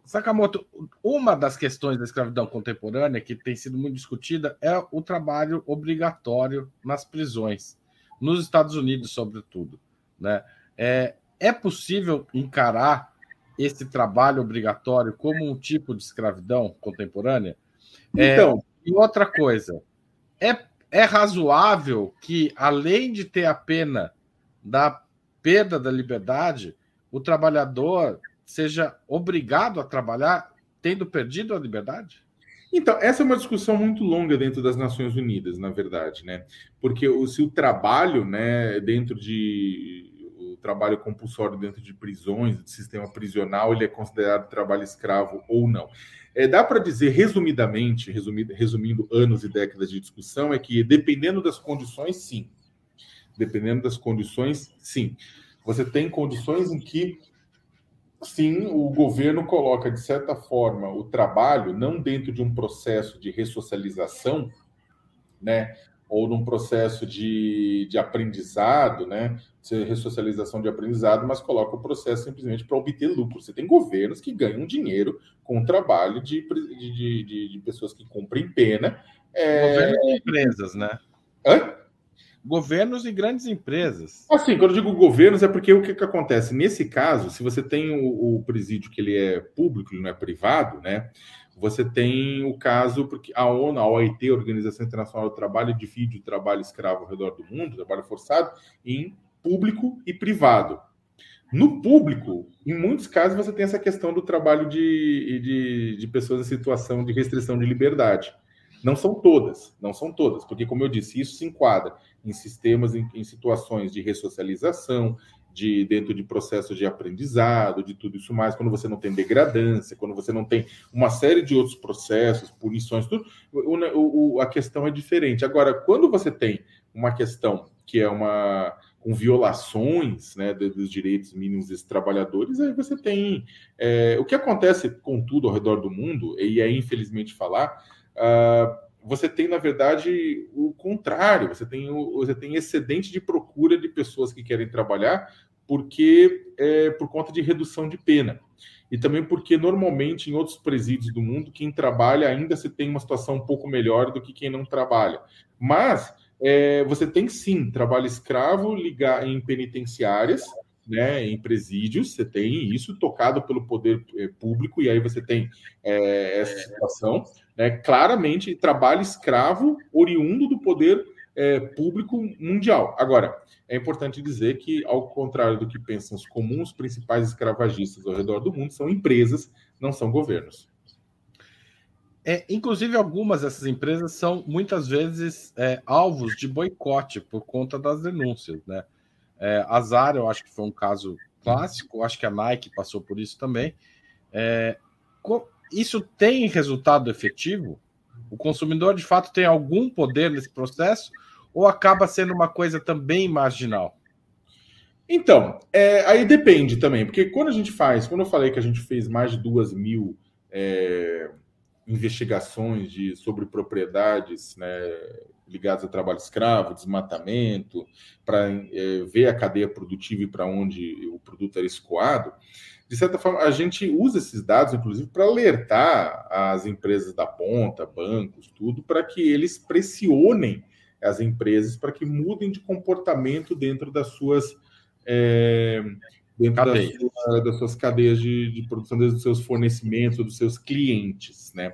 Sakamoto, uma das questões da escravidão contemporânea que tem sido muito discutida é o trabalho obrigatório nas prisões, nos Estados Unidos, sobretudo. Né? É, é possível encarar esse trabalho obrigatório como um tipo de escravidão contemporânea? É, então, é, e outra coisa, é, é razoável que, além de ter a pena da perda da liberdade, o trabalhador seja obrigado a trabalhar tendo perdido a liberdade? Então, essa é uma discussão muito longa dentro das Nações Unidas, na verdade, né? Porque se o trabalho, né, dentro de trabalho compulsório dentro de prisões, sistema prisional, ele é considerado trabalho escravo ou não. É, dá para dizer, resumidamente, resumindo anos e décadas de discussão, é que dependendo das condições, sim. Dependendo das condições, sim. Você tem condições em que, sim, o governo coloca, de certa forma, o trabalho não dentro de um processo de ressocialização, né? Ou num processo de, de aprendizado, né? ressocialização de aprendizado, mas coloca o processo simplesmente para obter lucro. Você tem governos que ganham dinheiro com o trabalho de, de, de, de pessoas que cumprem pena. É... Governos e empresas, né? Hã? Governos e grandes empresas. Assim, quando eu digo governos, é porque o que, que acontece? Nesse caso, se você tem o, o presídio que ele é público, ele não é privado, né? Você tem o caso, porque a ONU, a OIT, a Organização Internacional do Trabalho, divide o trabalho escravo ao redor do mundo, trabalho forçado, em público e privado. No público, em muitos casos, você tem essa questão do trabalho de, de, de pessoas em situação de restrição de liberdade. Não são todas, não são todas, porque, como eu disse, isso se enquadra em sistemas, em, em situações de ressocialização, de dentro de processos de aprendizado, de tudo isso mais, quando você não tem degradância, quando você não tem uma série de outros processos, punições, tudo, o, o, a questão é diferente. Agora, quando você tem uma questão que é uma com violações né, dos direitos mínimos desses trabalhadores, aí você tem é, o que acontece com tudo ao redor do mundo, e é infelizmente falar, uh, você tem, na verdade, o contrário, você tem, o, você tem excedente de procura de pessoas que querem trabalhar porque é por conta de redução de pena. E também porque, normalmente, em outros presídios do mundo, quem trabalha ainda se tem uma situação um pouco melhor do que quem não trabalha. Mas é, você tem sim trabalho escravo ligar em penitenciárias, né, em presídios, você tem isso tocado pelo poder é, público, e aí você tem é, essa situação, né, claramente trabalho escravo oriundo do poder é, público mundial. Agora, é importante dizer que, ao contrário do que pensam os comuns, principais escravagistas ao redor do mundo são empresas, não são governos. É, inclusive, algumas dessas empresas são muitas vezes é, alvos de boicote por conta das denúncias. Né? É, a Zara, eu acho que foi um caso clássico, acho que a Nike passou por isso também. É, isso tem resultado efetivo? O consumidor, de fato, tem algum poder nesse processo ou acaba sendo uma coisa também marginal? Então, é, aí depende também, porque quando a gente faz, quando eu falei que a gente fez mais de duas mil é, investigações de, sobre propriedades né, ligadas a trabalho escravo, desmatamento, para é, ver a cadeia produtiva e para onde o produto era escoado, de certa forma, a gente usa esses dados, inclusive, para alertar as empresas da ponta, bancos, tudo, para que eles pressionem as empresas para que mudem de comportamento dentro das suas. É, dentro das, sua, das, suas cadeias de, de produção, dos seus fornecimentos, dos seus clientes, né?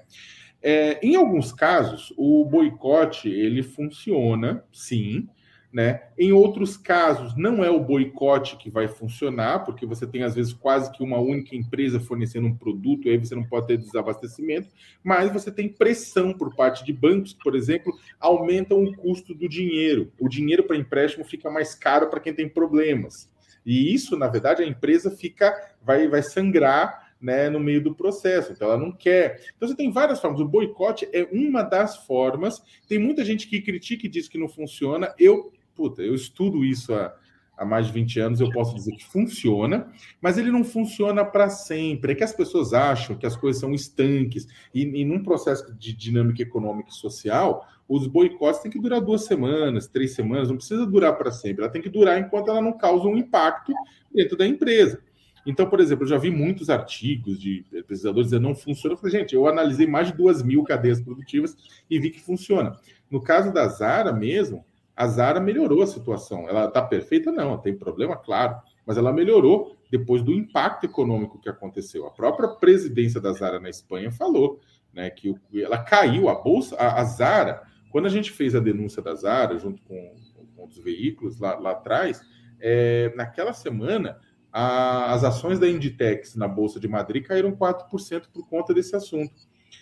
É, em alguns casos, o boicote ele funciona, sim, né? Em outros casos, não é o boicote que vai funcionar, porque você tem, às vezes, quase que uma única empresa fornecendo um produto, e aí você não pode ter desabastecimento, mas você tem pressão por parte de bancos, por exemplo, aumentam o custo do dinheiro. O dinheiro para empréstimo fica mais caro para quem tem problemas. E isso, na verdade, a empresa fica, vai, vai sangrar né, no meio do processo. Então, ela não quer. Então, você tem várias formas. O boicote é uma das formas. Tem muita gente que critica e diz que não funciona. Eu, puta, eu estudo isso há, há mais de 20 anos, eu posso dizer que funciona, mas ele não funciona para sempre. É que as pessoas acham que as coisas são estanques. E, e num processo de dinâmica econômica e social, os boicotes têm que durar duas semanas, três semanas, não precisa durar para sempre. Ela tem que durar enquanto ela não causa um impacto dentro da empresa. Então, por exemplo, eu já vi muitos artigos de pesquisadores dizendo não funciona. Eu falei, gente, eu analisei mais de duas mil cadeias produtivas e vi que funciona. No caso da Zara mesmo, a Zara melhorou a situação. Ela está perfeita? Não, tem problema, claro, mas ela melhorou depois do impacto econômico que aconteceu. A própria presidência da Zara na Espanha falou né, que ela caiu, a bolsa, a, a Zara, quando a gente fez a denúncia da Zara, junto com, com os veículos lá, lá atrás, é, naquela semana, a, as ações da Inditex na Bolsa de Madrid caíram 4% por conta desse assunto.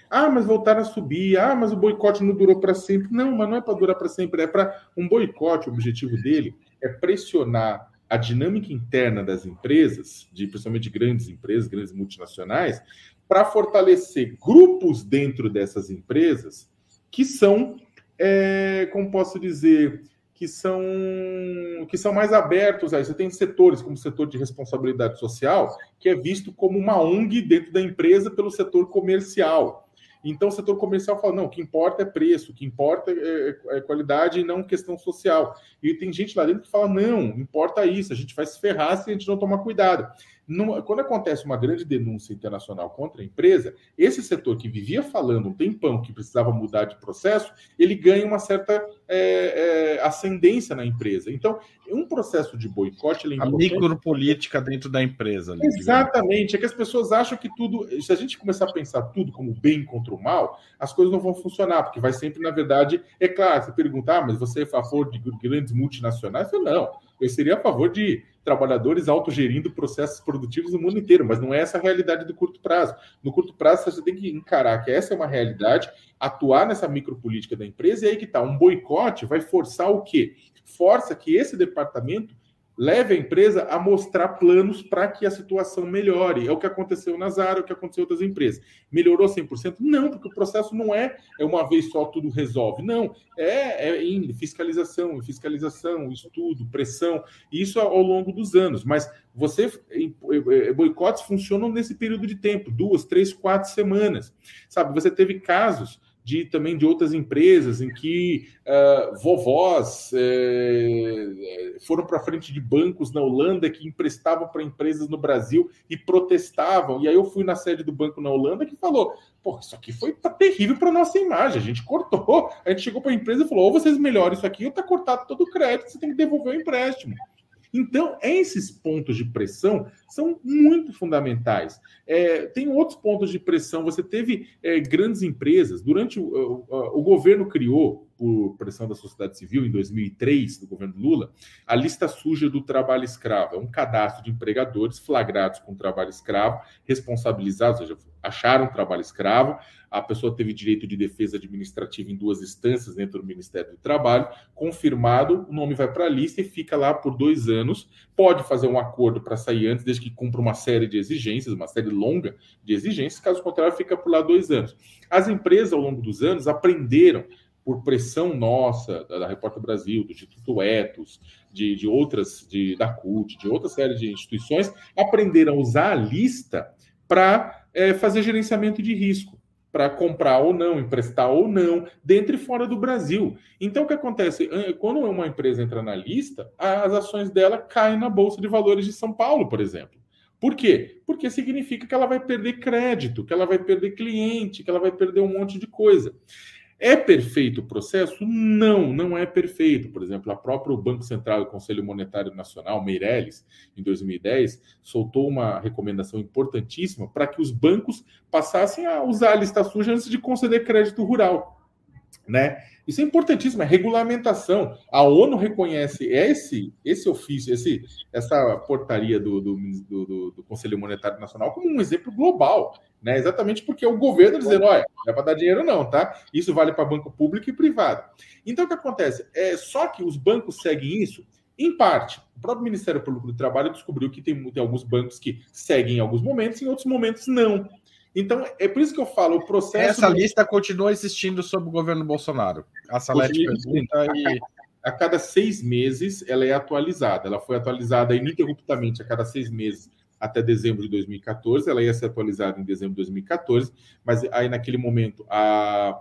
Ah, mas voltaram a subir. Ah, mas o boicote não durou para sempre. Não, mas não é para durar para sempre. É para um boicote. O objetivo dele é pressionar a dinâmica interna das empresas, de principalmente de grandes empresas, grandes multinacionais, para fortalecer grupos dentro dessas empresas que são, é, como posso dizer, que são que são mais abertos aí. Você tem setores como o setor de responsabilidade social, que é visto como uma ONG dentro da empresa pelo setor comercial. Então, o setor comercial fala: não, o que importa é preço, o que importa é, é, é, qualidade e não questão social. E tem gente lá dentro que fala: não, importa isso, a gente vai se ferrar se a gente não tomar cuidado. Quando acontece uma grande denúncia internacional contra a empresa, esse setor que vivia falando um tempão que precisava mudar de processo, ele ganha uma certa é, é, ascendência na empresa. Então, um processo de boicote. Ele é a micropolítica dentro da empresa. Né, Exatamente. É que as pessoas acham que tudo. Se a gente começar a pensar tudo como bem contra o mal, as coisas não vão funcionar, porque vai sempre, na verdade, é claro, você perguntar, ah, mas você é a favor de grandes multinacionais? Eu não. Eu seria a favor de trabalhadores autogerindo processos produtivos no mundo inteiro, mas não é essa a realidade do curto prazo. No curto prazo, você tem que encarar que essa é uma realidade, atuar nessa micropolítica da empresa, e aí que tá. Um boicote vai forçar o quê? Força que esse departamento leve a empresa a mostrar planos para que a situação melhore. É o que aconteceu na Zara, é o que aconteceu em outras empresas. Melhorou 100%? Não, porque o processo não é, é uma vez só tudo resolve. Não, é, é em fiscalização, fiscalização, estudo, pressão, isso ao longo dos anos. Mas você boicotes funcionam nesse período de tempo, duas, três, quatro semanas. Sabe, você teve casos de também de outras empresas em que uh, vovós uh, foram para frente de bancos na Holanda que emprestavam para empresas no Brasil e protestavam. E aí eu fui na sede do banco na Holanda que falou: pô, isso aqui foi tá terrível para nossa imagem. A gente cortou, a gente chegou para a empresa e falou: ou vocês melhoram isso aqui, ou está cortado todo o crédito, você tem que devolver o empréstimo. Então, esses pontos de pressão são muito fundamentais. É, tem outros pontos de pressão. Você teve é, grandes empresas. Durante o, o, o, governo criou, por pressão da sociedade civil, em 2003, do governo Lula, a lista suja do trabalho escravo. É um cadastro de empregadores flagrados com trabalho escravo, responsabilizados, ou seja, acharam trabalho escravo, a pessoa teve direito de defesa administrativa em duas instâncias dentro do Ministério do Trabalho, confirmado, o nome vai para a lista e fica lá por dois anos. Pode fazer um acordo para sair antes, desde que cumpra uma série de exigências, uma série longa de exigências, caso contrário, fica por lá dois anos. As empresas, ao longo dos anos, aprenderam por pressão nossa, da, da Repórter Brasil, do Instituto Etos, de, de outras, de, da CUT, de outra série de instituições, aprenderam a usar a lista para é, fazer gerenciamento de risco para comprar ou não, emprestar ou não, dentro e fora do Brasil. Então, o que acontece? Quando uma empresa entra na lista, as ações dela caem na Bolsa de Valores de São Paulo, por exemplo. Por quê? Porque significa que ela vai perder crédito, que ela vai perder cliente, que ela vai perder um monte de coisa. É perfeito o processo? Não, não é perfeito. Por exemplo, a própria Banco Central e Conselho Monetário Nacional, Meirelles, em 2010, soltou uma recomendação importantíssima para que os bancos passassem a usar a lista suja antes de conceder crédito rural. Né? Isso é importantíssimo, é regulamentação. A ONU reconhece esse, esse ofício, esse, essa portaria do, do, do, do Conselho Monetário Nacional como um exemplo global né? Exatamente porque o governo dizendo, olha, não é para dar dinheiro não, tá? Isso vale para banco público e privado. Então o que acontece? É só que os bancos seguem isso em parte. O próprio Ministério Público do Trabalho descobriu que tem, tem alguns bancos que seguem em alguns momentos, em outros momentos não. Então, é por isso que eu falo, o processo. Essa lista continua existindo sob o governo Bolsonaro. A Salete pergunta e. A cada seis meses ela é atualizada. Ela foi atualizada ininterruptamente a cada seis meses até dezembro de 2014, ela ia ser atualizada em dezembro de 2014, mas aí naquele momento a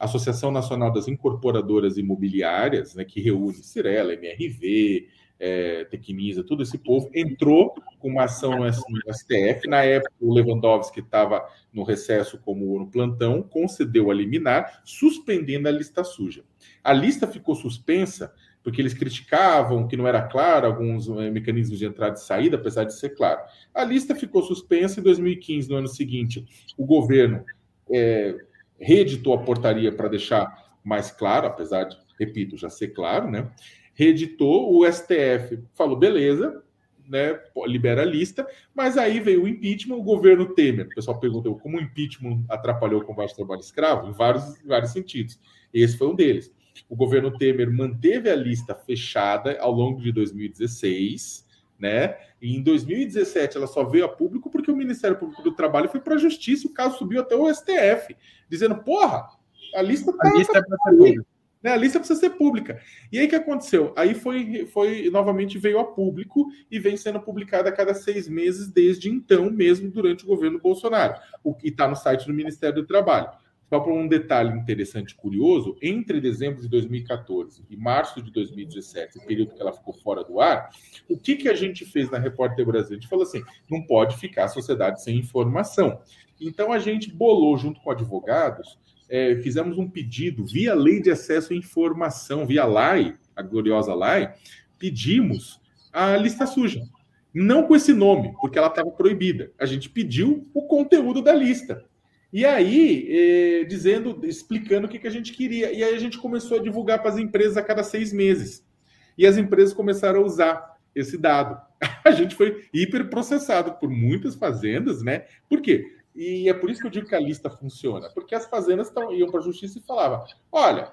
Associação Nacional das Incorporadoras Imobiliárias, né, que reúne Cirela, MRV, é, Tecnisa, todo esse povo, entrou com uma ação no STF. Na época, o Lewandowski estava no recesso como no plantão, concedeu a liminar, suspendendo a lista suja. A lista ficou suspensa porque eles criticavam que não era claro alguns é, mecanismos de entrada e saída, apesar de ser claro. A lista ficou suspensa em 2015, no ano seguinte. O governo é, reeditou a portaria para deixar mais claro, apesar de, repito, já ser claro, né? Reeditou, o STF falou, beleza, né, libera a lista, mas aí veio o impeachment, o governo Temer. O pessoal perguntou como o impeachment atrapalhou o combate ao trabalho escravo, em vários, vários sentidos. Esse foi um deles. O governo Temer manteve a lista fechada ao longo de 2016, né? E em 2017 ela só veio a público porque o Ministério Público do Trabalho foi para a Justiça o caso subiu até o STF, dizendo: porra, a lista tá, a lista tá, é ser pública. Né? A lista precisa ser pública. E aí o que aconteceu? Aí foi, foi novamente veio a público e vem sendo publicada a cada seis meses desde então, mesmo durante o governo Bolsonaro, o que está no site do Ministério do Trabalho. Só para um detalhe interessante e curioso, entre dezembro de 2014 e março de 2017, período que ela ficou fora do ar, o que, que a gente fez na Repórter Brasil? A gente falou assim: não pode ficar a sociedade sem informação. Então a gente bolou junto com advogados, é, fizemos um pedido via lei de acesso à informação, via LAI, a gloriosa LAI, pedimos a lista suja. Não com esse nome, porque ela estava proibida. A gente pediu o conteúdo da lista. E aí, eh, dizendo, explicando o que, que a gente queria. E aí a gente começou a divulgar para as empresas a cada seis meses. E as empresas começaram a usar esse dado. A gente foi hiperprocessado por muitas fazendas, né? Por quê? E é por isso que eu digo que a lista funciona. Porque as fazendas tão, iam para a justiça e falavam: olha,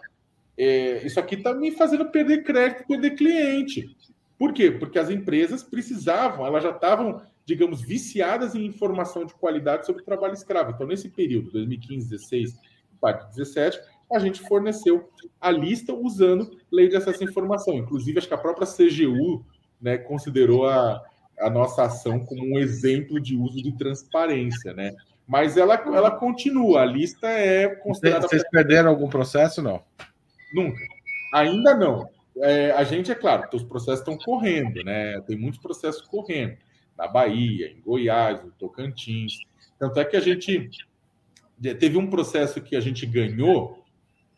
é, isso aqui está me fazendo perder crédito, perder cliente. Por quê? Porque as empresas precisavam, elas já estavam digamos, viciadas em informação de qualidade sobre trabalho escravo. Então, nesse período, 2015, 16, parte 17, a gente forneceu a lista usando lei de acesso à informação. Inclusive, acho que a própria CGU né, considerou a, a nossa ação como um exemplo de uso de transparência, né? Mas ela, ela continua, a lista é considerada. Vocês perderam algum processo, não? Nunca. Ainda não. é, a gente, é claro, os processos estão correndo, né? Tem muitos processos correndo na Bahia, em Goiás, no Tocantins. Tanto é que a gente teve um processo que a gente ganhou,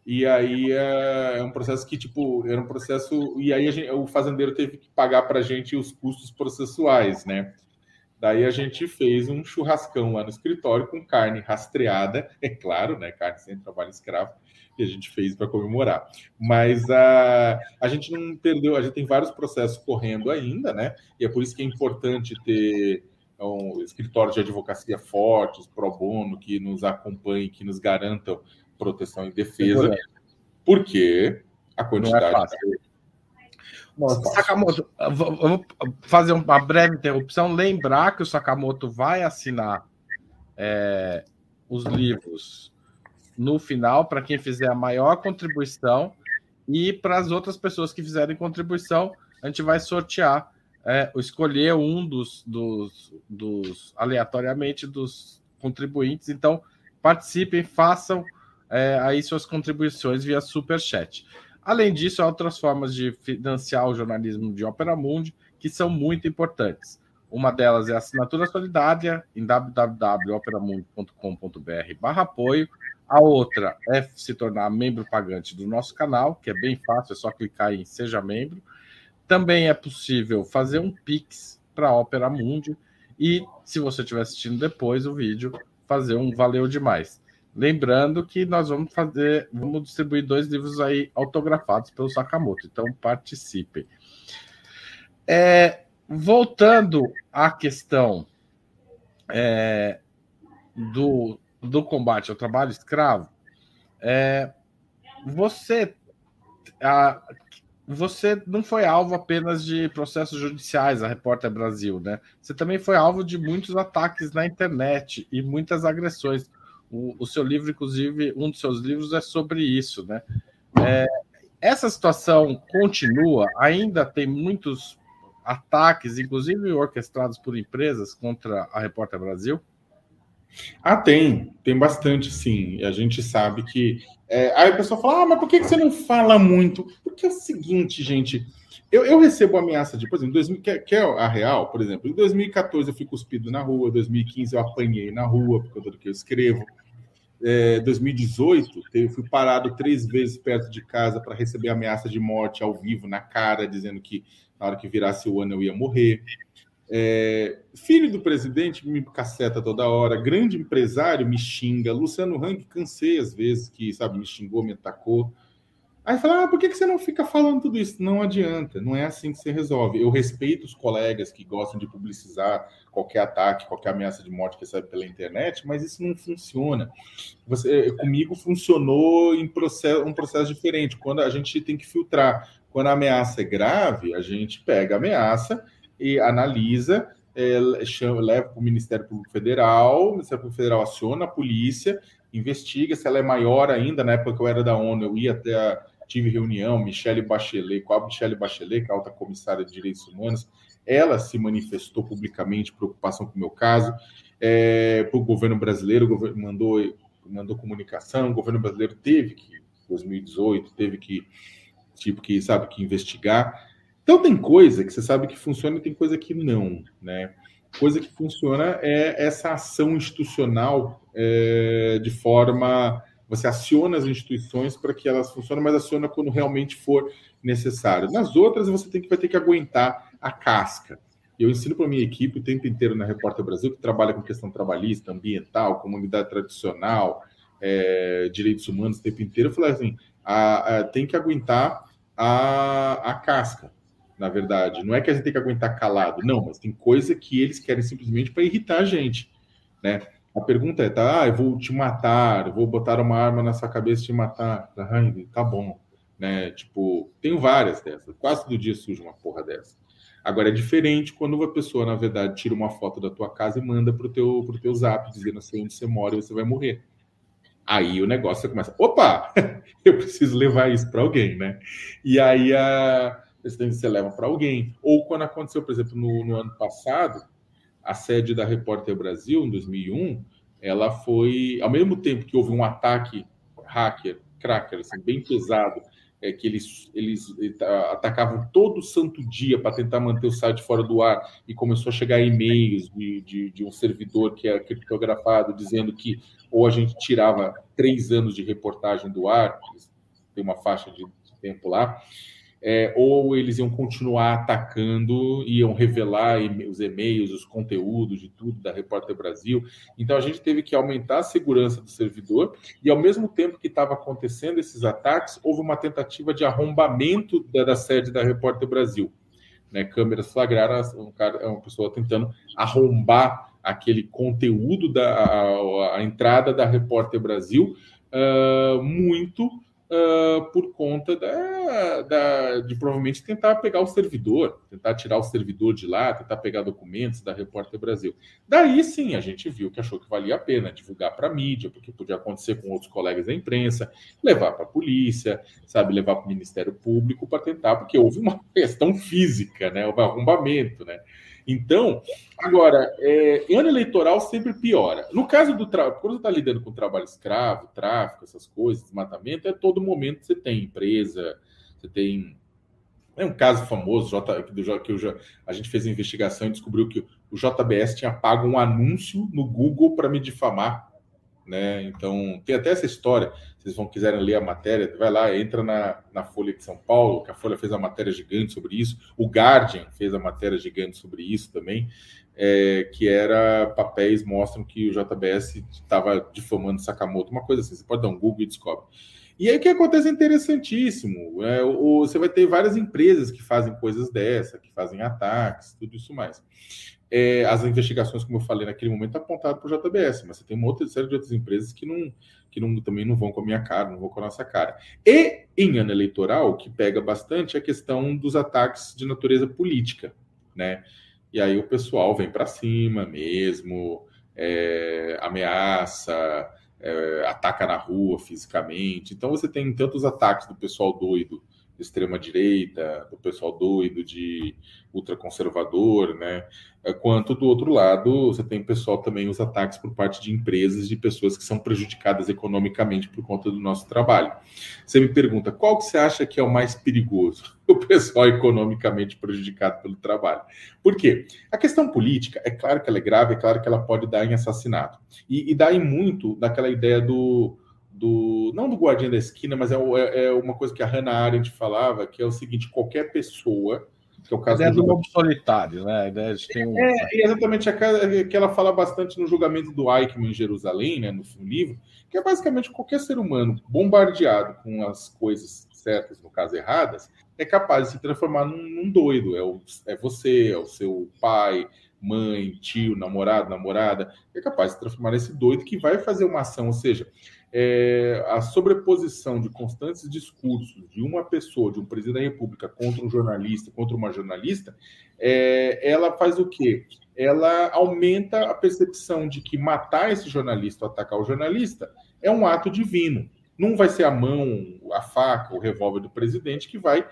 e aí é, é um processo que, tipo, era um processo. E aí gente, o fazendeiro teve que pagar para a gente os custos processuais, né? Daí a gente fez um churrascão lá no escritório com carne rastreada, é claro, né? Carne sem trabalho escravo, que a gente fez para comemorar. Mas a, a gente não perdeu, a gente tem vários processos correndo ainda, né? E é por isso que é importante ter um escritório de advocacia fortes, pro bono, que nos acompanhem, que nos garantam proteção e defesa, porque a quantidade. Não é nossa, Sakamoto, eu vou fazer uma breve interrupção. Lembrar que o Sakamoto vai assinar é, os livros no final para quem fizer a maior contribuição e para as outras pessoas que fizerem contribuição, a gente vai sortear, é, escolher um dos, dos, dos aleatoriamente dos contribuintes. Então, participem, façam é, aí suas contribuições via super chat. Além disso, há outras formas de financiar o jornalismo de Opera Mundi que são muito importantes. Uma delas é a assinatura solidária em www.operamundi.com.br apoio. A outra é se tornar membro pagante do nosso canal, que é bem fácil, é só clicar em Seja Membro. Também é possível fazer um Pix para a Opera Mundi. E, se você estiver assistindo depois o vídeo, fazer um Valeu Demais. Lembrando que nós vamos fazer, vamos distribuir dois livros aí autografados pelo Sakamoto, então participem. É, voltando à questão é, do, do combate ao trabalho escravo, é, você, a, você não foi alvo apenas de processos judiciais, a Repórter Brasil, né? Você também foi alvo de muitos ataques na internet e muitas agressões. O, o, seu livro, inclusive, um dos seus livros é sobre isso, né? É, essa situação continua, ainda tem muitos ataques, inclusive orquestrados por empresas, contra a Repórter Brasil? Ah, tem, tem bastante, sim. A gente sabe que. É, aí a pessoa fala, ah, mas por que você não fala muito? Porque é o seguinte, gente. Eu, eu recebo ameaça de, por exemplo, 2000, que, que, é a real, por exemplo, em 2014 eu fui cuspido na rua, em 2015 eu apanhei na rua por conta do que eu escrevo. É, 2018 eu fui parado três vezes perto de casa para receber ameaça de morte ao vivo na cara, dizendo que na hora que virasse o ano eu ia morrer. É, filho do presidente me caceta toda hora, grande empresário me xinga, Luciano Hang cansei às vezes que sabe me xingou, me atacou. Aí fala, ah, por que, que você não fica falando tudo isso? Não adianta, não é assim que você resolve. Eu respeito os colegas que gostam de publicizar qualquer ataque, qualquer ameaça de morte que recebe pela internet, mas isso não funciona. Você, comigo funcionou em processo, um processo diferente, quando a gente tem que filtrar. Quando a ameaça é grave, a gente pega a ameaça e analisa, é, chama, leva para o Ministério Público Federal, o Ministério Público Federal aciona a polícia, investiga se ela é maior ainda. Na época que eu era da ONU, eu ia até a tive reunião, Michelle Bachelet, com a Michelle Bachelet, que é a alta comissária de direitos humanos, ela se manifestou publicamente preocupação com o meu caso. É, para o governo brasileiro, o governo mandou, mandou comunicação, o governo brasileiro teve que, 2018, teve que, tipo, que sabe, que investigar. Então tem coisa que você sabe que funciona e tem coisa que não, né? Coisa que funciona é essa ação institucional é, de forma você aciona as instituições para que elas funcionem, mas aciona quando realmente for necessário. Nas outras, você tem que, vai ter que aguentar a casca. Eu ensino para a minha equipe o tempo inteiro na Repórter Brasil, que trabalha com questão trabalhista, ambiental, comunidade tradicional, é, direitos humanos o tempo inteiro. Eu falei assim: a, a, tem que aguentar a, a casca, na verdade. Não é que a gente tem que aguentar calado, não, mas tem coisa que eles querem simplesmente para irritar a gente. Né? A pergunta é, tá, ah, eu vou te matar, vou botar uma arma na sua cabeça e te matar. Tá, tá bom, né? Tipo, tenho várias dessas. Quase todo dia surge uma porra dessa. Agora é diferente quando uma pessoa, na verdade, tira uma foto da tua casa e manda pro teu, pro teu zap, dizendo assim onde você mora e você vai morrer. Aí o negócio começa, opa, eu preciso levar isso para alguém, né? E aí a, você leva para alguém. Ou quando aconteceu, por exemplo, no, no ano passado, a sede da Repórter Brasil, em 2001, ela foi, ao mesmo tempo que houve um ataque hacker, cracker, assim, bem pesado, é, que eles, eles atacavam todo santo dia para tentar manter o site fora do ar e começou a chegar e-mails de, de, de, um servidor que é criptografado dizendo que ou a gente tirava três anos de reportagem do ar, tem uma faixa de tempo lá, é, ou eles iam continuar atacando, iam revelar os e-mails, os conteúdos de tudo da Repórter Brasil. Então a gente teve que aumentar a segurança do servidor e ao mesmo tempo que estava acontecendo esses ataques, houve uma tentativa de arrombamento da, da sede da Repórter Brasil. Né, câmeras flagraram um cara, uma pessoa tentando arrombar aquele conteúdo da a, a entrada da Repórter Brasil uh, muito uh, por conta da, da, de provavelmente tentar pegar o servidor, tentar tirar o servidor de lá, tentar pegar documentos da Repórter Brasil. Daí sim a gente viu que achou que valia a pena divulgar para a mídia, porque podia acontecer com outros colegas da imprensa, levar para a polícia, sabe, levar para o Ministério Público para tentar, porque houve uma questão física, né, houve arrombamento, né. Então, agora, é, ano eleitoral sempre piora. No caso do trabalho, quando você está lidando com trabalho escravo, tráfico, essas coisas, desmatamento, é todo momento você tem empresa, você tem. É um caso famoso do, que eu, a gente fez a investigação e descobriu que o JBS tinha pago um anúncio no Google para me difamar. Né? Então, tem até essa história vocês vão quiserem ler a matéria, vai lá, entra na, na Folha de São Paulo, que a Folha fez a matéria gigante sobre isso, o Guardian fez a matéria gigante sobre isso também, é, que era papéis mostram que o JBS estava difamando Sakamoto, uma coisa assim, você pode dar um Google e descobre. E aí o que acontece é interessantíssimo. É, o, você vai ter várias empresas que fazem coisas dessa, que fazem ataques, tudo isso mais é, as investigações, como eu falei naquele momento, apontaram para o JBS, mas você tem uma outra série de outras empresas que não que não, também não vão com a minha cara, não vão com a nossa cara. E em ano eleitoral, o que pega bastante é a questão dos ataques de natureza política, né? E aí o pessoal vem para cima mesmo, é, ameaça, é, ataca na rua fisicamente. Então você tem tantos ataques do pessoal doido de extrema direita, do pessoal doido de ultraconservador, né? É, quanto do outro lado, você tem pessoal também os ataques por parte de empresas, de pessoas que são prejudicadas economicamente por conta do nosso trabalho. Você me pergunta, qual que você acha que é o mais perigoso? O pessoal economicamente prejudicado pelo trabalho. Por quê? A questão política, é claro que ela é grave, é claro que ela pode dar em assassinato. E, e dá em muito daquela ideia do do não do guardião da esquina, mas é, é, é, uma coisa que a Hannah Arendt falava, que é o seguinte: qualquer pessoa, que é o caso a do, do lobo solitário, né? A ideia de ter um... É, exatamente a que ela fala bastante no julgamento do Eichmann em Jerusalém, né, no livro, que é basicamente qualquer ser humano bombardeado com as coisas certas, no caso erradas, é capaz de se transformar num, num doido. É, o, é você, é o seu pai, mãe, tio, namorado, namorada, é capaz de se transformar nesse doido que vai fazer uma ação, ou seja, é, a sobreposição de constantes discursos de uma pessoa, de um presidente da República, contra um jornalista, contra uma jornalista, é, ela faz o quê? Ela aumenta a percepção de que matar esse jornalista atacar o jornalista é um ato divino. Não vai ser a mão, a faca, o revólver do presidente que vai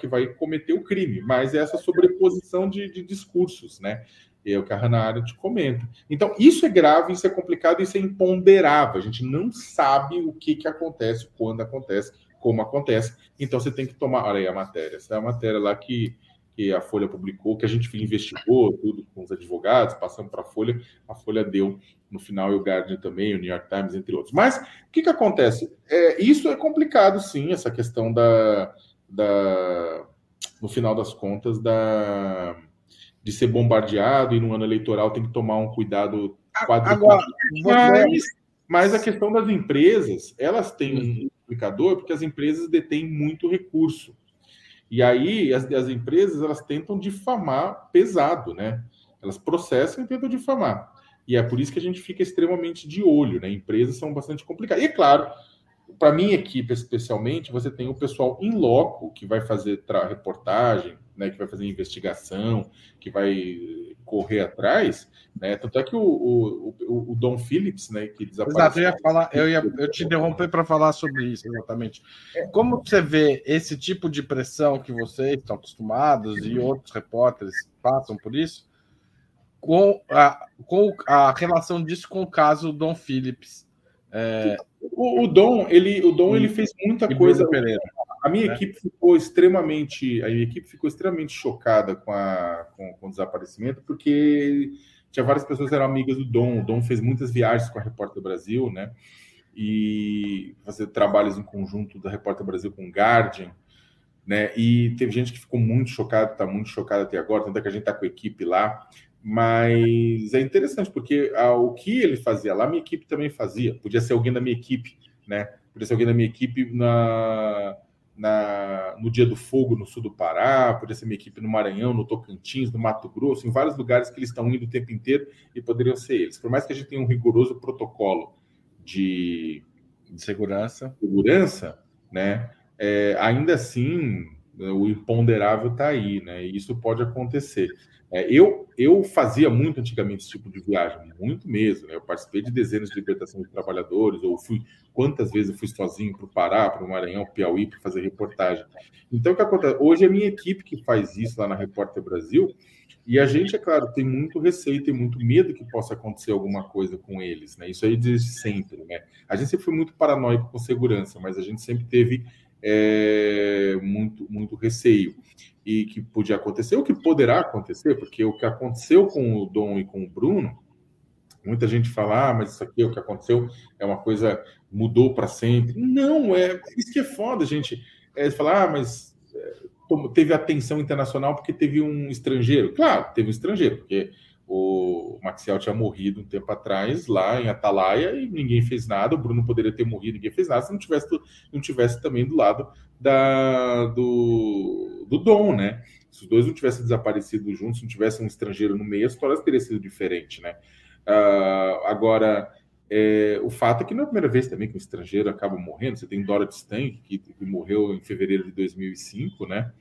que vai cometer o crime, mas é essa sobreposição de, de discursos, né? É o Hannah Arendt comenta. Então, isso é grave, isso é complicado, isso é imponderável. A gente não sabe o que, que acontece, quando acontece, como acontece. Então, você tem que tomar. Olha aí a matéria. Essa é a matéria lá que, que a Folha publicou, que a gente investigou tudo com os advogados, passando para a Folha. A Folha deu no final, e o Guardian também, o New York Times, entre outros. Mas o que, que acontece? É, isso é complicado, sim, essa questão da, da. No final das contas, da de ser bombardeado e no ano eleitoral tem que tomar um cuidado quadruplo. Mas, mas, a questão das empresas, elas têm um indicador porque as empresas detêm muito recurso. E aí as, as empresas elas tentam difamar pesado, né? Elas processam e tentam difamar. E é por isso que a gente fica extremamente de olho, né? Empresas são bastante complicadas. E é claro, para minha equipe especialmente, você tem o pessoal em loco que vai fazer reportagem, né, que vai fazer investigação, que vai correr atrás, né? Tanto é que o, o, o, o Dom Phillips, né, que desapareceu. Exato, eu ia falar, eu ia eu te interromper para falar sobre isso, exatamente. Como você vê esse tipo de pressão que vocês estão acostumados e outros repórteres passam por isso, com a, com a relação disso com o caso Dom Phillips? É... O, o, Dom, ele, o Dom, ele fez muita coisa. Pereira a minha né? equipe ficou extremamente, a minha equipe ficou extremamente chocada com, a, com, com o desaparecimento, porque tinha várias pessoas que eram amigas do Dom. O Dom fez muitas viagens com a Repórter Brasil, né? E fazer trabalhos em conjunto da Repórter Brasil com o Guardian, né? E teve gente que ficou muito chocada, está muito chocada até agora, tanto é que a gente está com a equipe lá. Mas é interessante, porque ah, o que ele fazia lá, a minha equipe também fazia. Podia ser alguém da minha equipe, né? Podia ser alguém da minha equipe na, na, no Dia do Fogo, no sul do Pará, podia ser minha equipe no Maranhão, no Tocantins, no Mato Grosso, em vários lugares que eles estão indo o tempo inteiro e poderiam ser eles. Por mais que a gente tenha um rigoroso protocolo de, de segurança, segurança né? É, ainda assim, o imponderável está aí, né? E isso pode acontecer. É, eu, eu fazia muito antigamente esse tipo de viagem, muito mesmo. Né? Eu participei de dezenas de libertação de trabalhadores, ou fui quantas vezes eu fui sozinho para o Pará, para o Maranhão, Piauí, para fazer reportagem. Então, o que acontece? Hoje é a minha equipe que faz isso lá na Repórter Brasil, e a gente, é claro, tem muito receio, tem muito medo que possa acontecer alguma coisa com eles, né? Isso aí desde sempre, né? A gente sempre foi muito paranoico com segurança, mas a gente sempre teve é, muito, muito receio e que podia acontecer, o que poderá acontecer, porque o que aconteceu com o Dom e com o Bruno, muita gente fala, ah, mas isso aqui, o que aconteceu é uma coisa, mudou para sempre. Não, é isso que é foda, gente. É falar, ah, mas é, teve atenção internacional porque teve um estrangeiro. Claro, teve um estrangeiro, porque o Maxiel tinha morrido um tempo atrás lá em Atalaia e ninguém fez nada. O Bruno poderia ter morrido, ninguém fez nada se não tivesse, não tivesse também do lado da, do, do Dom, né? Se os dois não tivessem desaparecido juntos, se não tivesse um estrangeiro no meio, a história teria sido diferente, né? Uh, agora, é, o fato é que não é a primeira vez também que um estrangeiro acaba morrendo. Você tem Dora Stank, que, que morreu em fevereiro de 2005, né?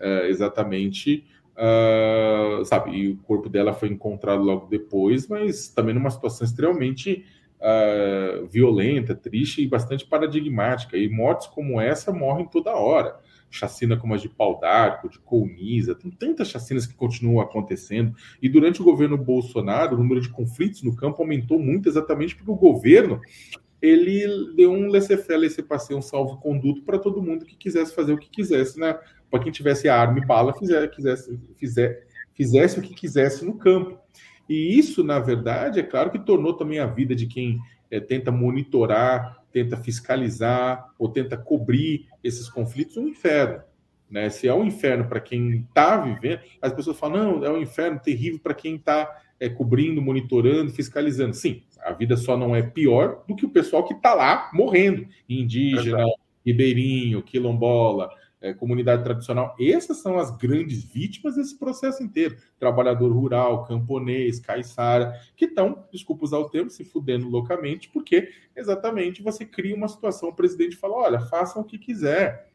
Uh, exatamente Uh, sabe, e o corpo dela foi encontrado logo depois, mas também numa situação extremamente uh, violenta, triste e bastante paradigmática. E mortes como essa morrem toda hora. Chacina como as de Pau d'Arco, de Colniza, tem tantas chacinas que continuam acontecendo. E durante o governo Bolsonaro, o número de conflitos no campo aumentou muito, exatamente porque o governo ele deu um laissez-faire, laissez-passer, um salvo-conduto para todo mundo que quisesse fazer o que quisesse né? Para quem tivesse arma e bala fizer, quisesse, fizer, fizesse o que quisesse no campo. E isso, na verdade, é claro que tornou também a vida de quem é, tenta monitorar, tenta fiscalizar ou tenta cobrir esses conflitos um inferno. Né? Se é um inferno para quem está vivendo, as pessoas falam, não, é um inferno terrível para quem está é, cobrindo, monitorando, fiscalizando. Sim, a vida só não é pior do que o pessoal que está lá morrendo, indígena, Exato. ribeirinho, quilombola, é, comunidade tradicional. Essas são as grandes vítimas desse processo inteiro. Trabalhador rural, camponês, caiçara, que estão, desculpa usar o termo, se fudendo loucamente, porque exatamente você cria uma situação, o presidente fala, olha, façam o que quiser,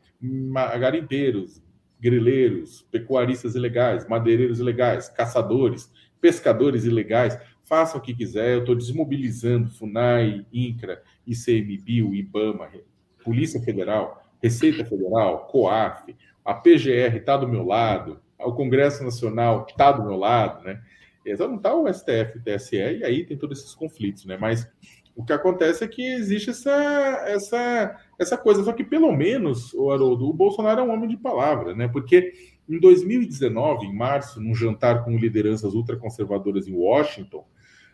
garimpeiros, grileiros, pecuaristas ilegais, madeireiros ilegais, caçadores, pescadores ilegais, façam o que quiser, eu estou desmobilizando FUNAI, INCRA, ICMBio, IBAMA, Polícia Federal, Receita Federal, COAF, a PGR está do meu lado, o Congresso Nacional está do meu lado, né? Então não está o STF, o TSE, e aí tem todos esses conflitos, né? Mas o que acontece é que existe essa, essa, essa coisa, só que pelo menos, o Haroldo, o Bolsonaro é um homem de palavra, né? Porque em 2019, em março, num jantar com lideranças ultraconservadoras em Washington,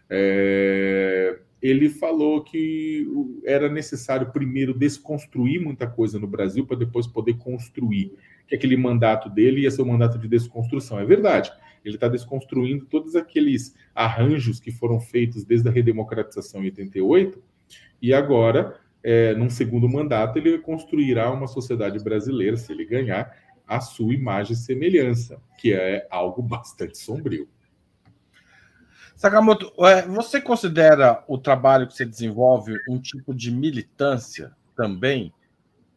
é, ele falou que era necessário primeiro desconstruir muita coisa no Brasil para depois poder construir. Que aquele mandato dele ia ser um mandato de desconstrução. É verdade. Ele está desconstruindo todos aqueles arranjos que foram feitos desde a redemocratização em 88, e agora, é, num segundo mandato, ele construirá uma sociedade brasileira, se ele ganhar, a sua imagem e semelhança, que é algo bastante sombrio. Sakamoto, é, você considera o trabalho que você desenvolve um tipo de militância também?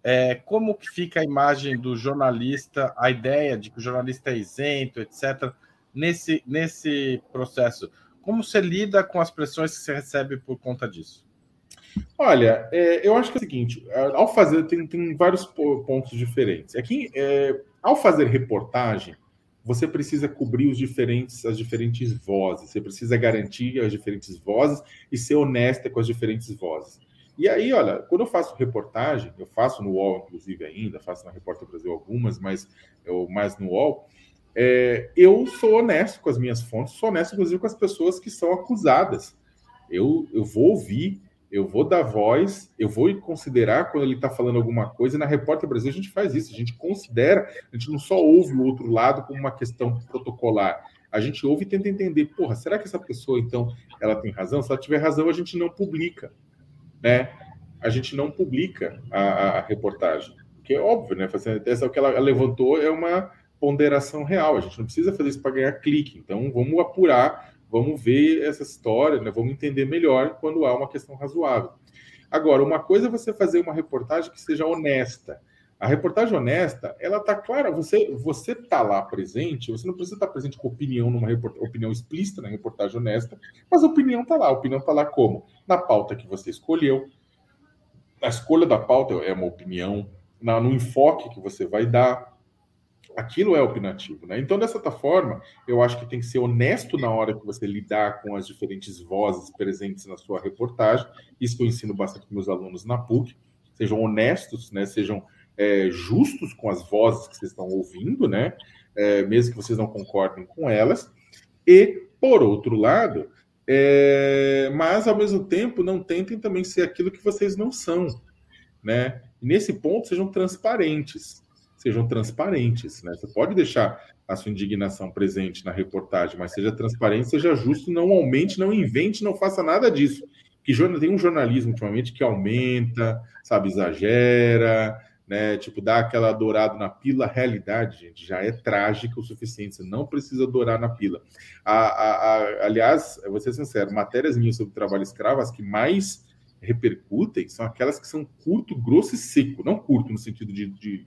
É, como que fica a imagem do jornalista, a ideia de que o jornalista é isento, etc., nesse, nesse processo? Como você lida com as pressões que você recebe por conta disso? Olha, é, eu acho que é o seguinte: ao fazer, tem, tem vários pontos diferentes. Aqui, é, ao fazer reportagem, você precisa cobrir os diferentes, as diferentes vozes, você precisa garantir as diferentes vozes e ser honesta com as diferentes vozes. E aí, olha, quando eu faço reportagem, eu faço no UOL, inclusive, ainda, faço na Repórter Brasil algumas, mas eu mais no UOL, é, eu sou honesto com as minhas fontes, sou honesto, inclusive, com as pessoas que são acusadas. Eu, eu vou ouvir, eu vou dar voz, eu vou considerar quando ele está falando alguma coisa. E na Repórter Brasil a gente faz isso, a gente considera, a gente não só ouve o outro lado como uma questão protocolar. A gente ouve e tenta entender, porra, será que essa pessoa, então, ela tem razão? Se ela tiver razão, a gente não publica né, a gente não publica a, a reportagem. Que é óbvio, né? Essa que ela levantou é uma ponderação real. A gente não precisa fazer isso para ganhar clique. Então, vamos apurar, vamos ver essa história, né? vamos entender melhor quando há uma questão razoável. Agora, uma coisa é você fazer uma reportagem que seja honesta. A reportagem honesta, ela tá clara, você você tá lá presente, você não precisa estar presente com opinião numa opinião explícita na reportagem honesta, mas a opinião tá lá, a opinião tá lá como? Na pauta que você escolheu. A escolha da pauta é uma opinião, na, no enfoque que você vai dar. Aquilo é opinativo, né? Então, dessa forma, eu acho que tem que ser honesto na hora que você lidar com as diferentes vozes presentes na sua reportagem. Isso eu ensino bastante com meus alunos na PUC. Sejam honestos, né? Sejam é, justos com as vozes que vocês estão ouvindo, né? É, mesmo que vocês não concordem com elas. E, por outro lado, é, mas ao mesmo tempo não tentem também ser aquilo que vocês não são, né? Nesse ponto sejam transparentes, sejam transparentes, né? Você pode deixar a sua indignação presente na reportagem, mas seja transparente, seja justo, não aumente, não invente, não faça nada disso. Que tem um jornalismo ultimamente que aumenta, sabe, exagera, né? Tipo, dá aquela dourada na pila. A realidade, gente, já é trágica o suficiente. Você não precisa dourar na pila. A, a, a, aliás, vou ser sincero, matérias minhas sobre trabalho escravo, as que mais repercutem são aquelas que são curto, grosso e seco. Não curto no sentido de, de,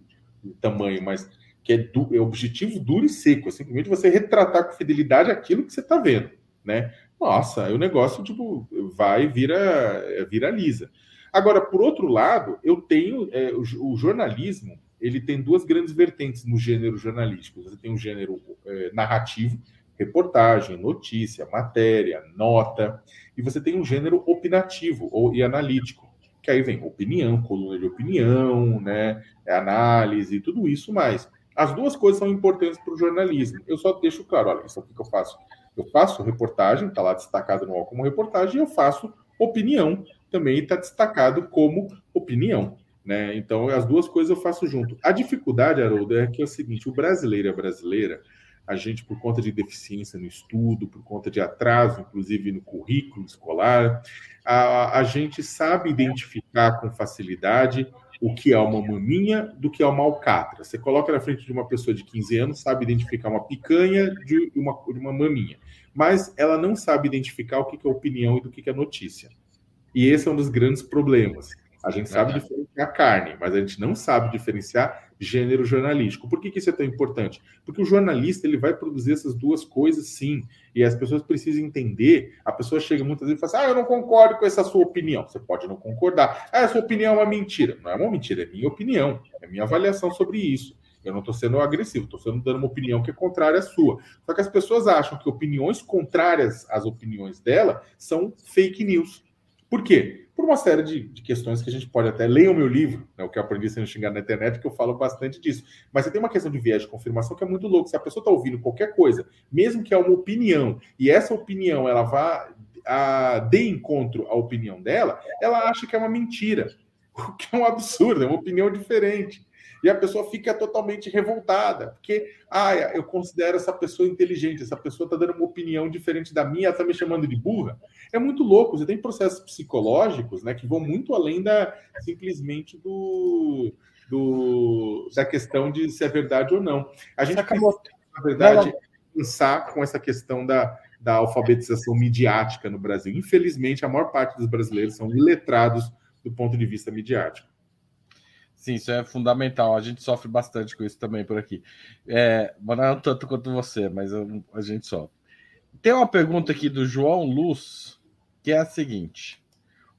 tamanho, mas que é, du, é objetivo duro e seco. É simplesmente você retratar com fidelidade aquilo que você está vendo, né? Nossa, o negócio, tipo, vai, vira, viraliza. Agora, por outro lado, eu tenho é, o, o, jornalismo, ele tem duas grandes vertentes no gênero jornalístico. Você tem um gênero é, narrativo, reportagem, notícia, matéria, nota, e você tem um gênero opinativo ou, e analítico, que aí vem opinião, coluna de opinião, né, análise, tudo isso mais. As duas coisas são importantes para o jornalismo. Eu só deixo claro, olha, isso aqui que eu faço. Eu faço reportagem, está lá destacado no UOL como reportagem, e eu faço opinião, também está destacado como opinião. Né? Então, as duas coisas eu faço junto. A dificuldade, Haroldo, é que é o seguinte: o brasileiro a brasileira, a gente, por conta de deficiência no estudo, por conta de atraso, inclusive no currículo escolar, a, a gente sabe identificar com facilidade o que é uma maminha do que é uma alcatra. Você coloca na frente de uma pessoa de 15 anos, sabe identificar uma picanha de uma, de uma maminha, mas ela não sabe identificar o que é opinião e do que é notícia. E esse é um dos grandes problemas. A gente sabe diferenciar carne, mas a gente não sabe diferenciar gênero jornalístico. Por que, que isso é tão importante? Porque o jornalista ele vai produzir essas duas coisas sim. E as pessoas precisam entender. A pessoa chega muitas vezes e fala assim: Ah, eu não concordo com essa sua opinião. Você pode não concordar. Ah, sua opinião é uma mentira. Não é uma mentira, é minha opinião, é minha avaliação sobre isso. Eu não estou sendo agressivo, estou sendo dando uma opinião que é contrária à sua. Só que as pessoas acham que opiniões contrárias às opiniões dela são fake news. Por quê? Por uma série de, de questões que a gente pode até ler o meu livro, né, o que eu aprendi sendo xingado na internet, que eu falo bastante disso. Mas você tem uma questão de viés de confirmação que é muito louco. Se a pessoa está ouvindo qualquer coisa, mesmo que é uma opinião, e essa opinião ela vá a, de encontro à opinião dela, ela acha que é uma mentira. O que é um absurdo, é uma opinião diferente. E a pessoa fica totalmente revoltada, porque ah, eu considero essa pessoa inteligente, essa pessoa está dando uma opinião diferente da minha, está me chamando de burra. É muito louco. Você tem processos psicológicos né, que vão muito além da simplesmente do, do da questão de se é verdade ou não. A gente acabou, na verdade, pensar com essa questão da, da alfabetização midiática no Brasil. Infelizmente, a maior parte dos brasileiros são iletrados do ponto de vista midiático. Sim, isso é fundamental. A gente sofre bastante com isso também por aqui. É, não tanto quanto você, mas a gente sofre. Tem uma pergunta aqui do João Luz, que é a seguinte: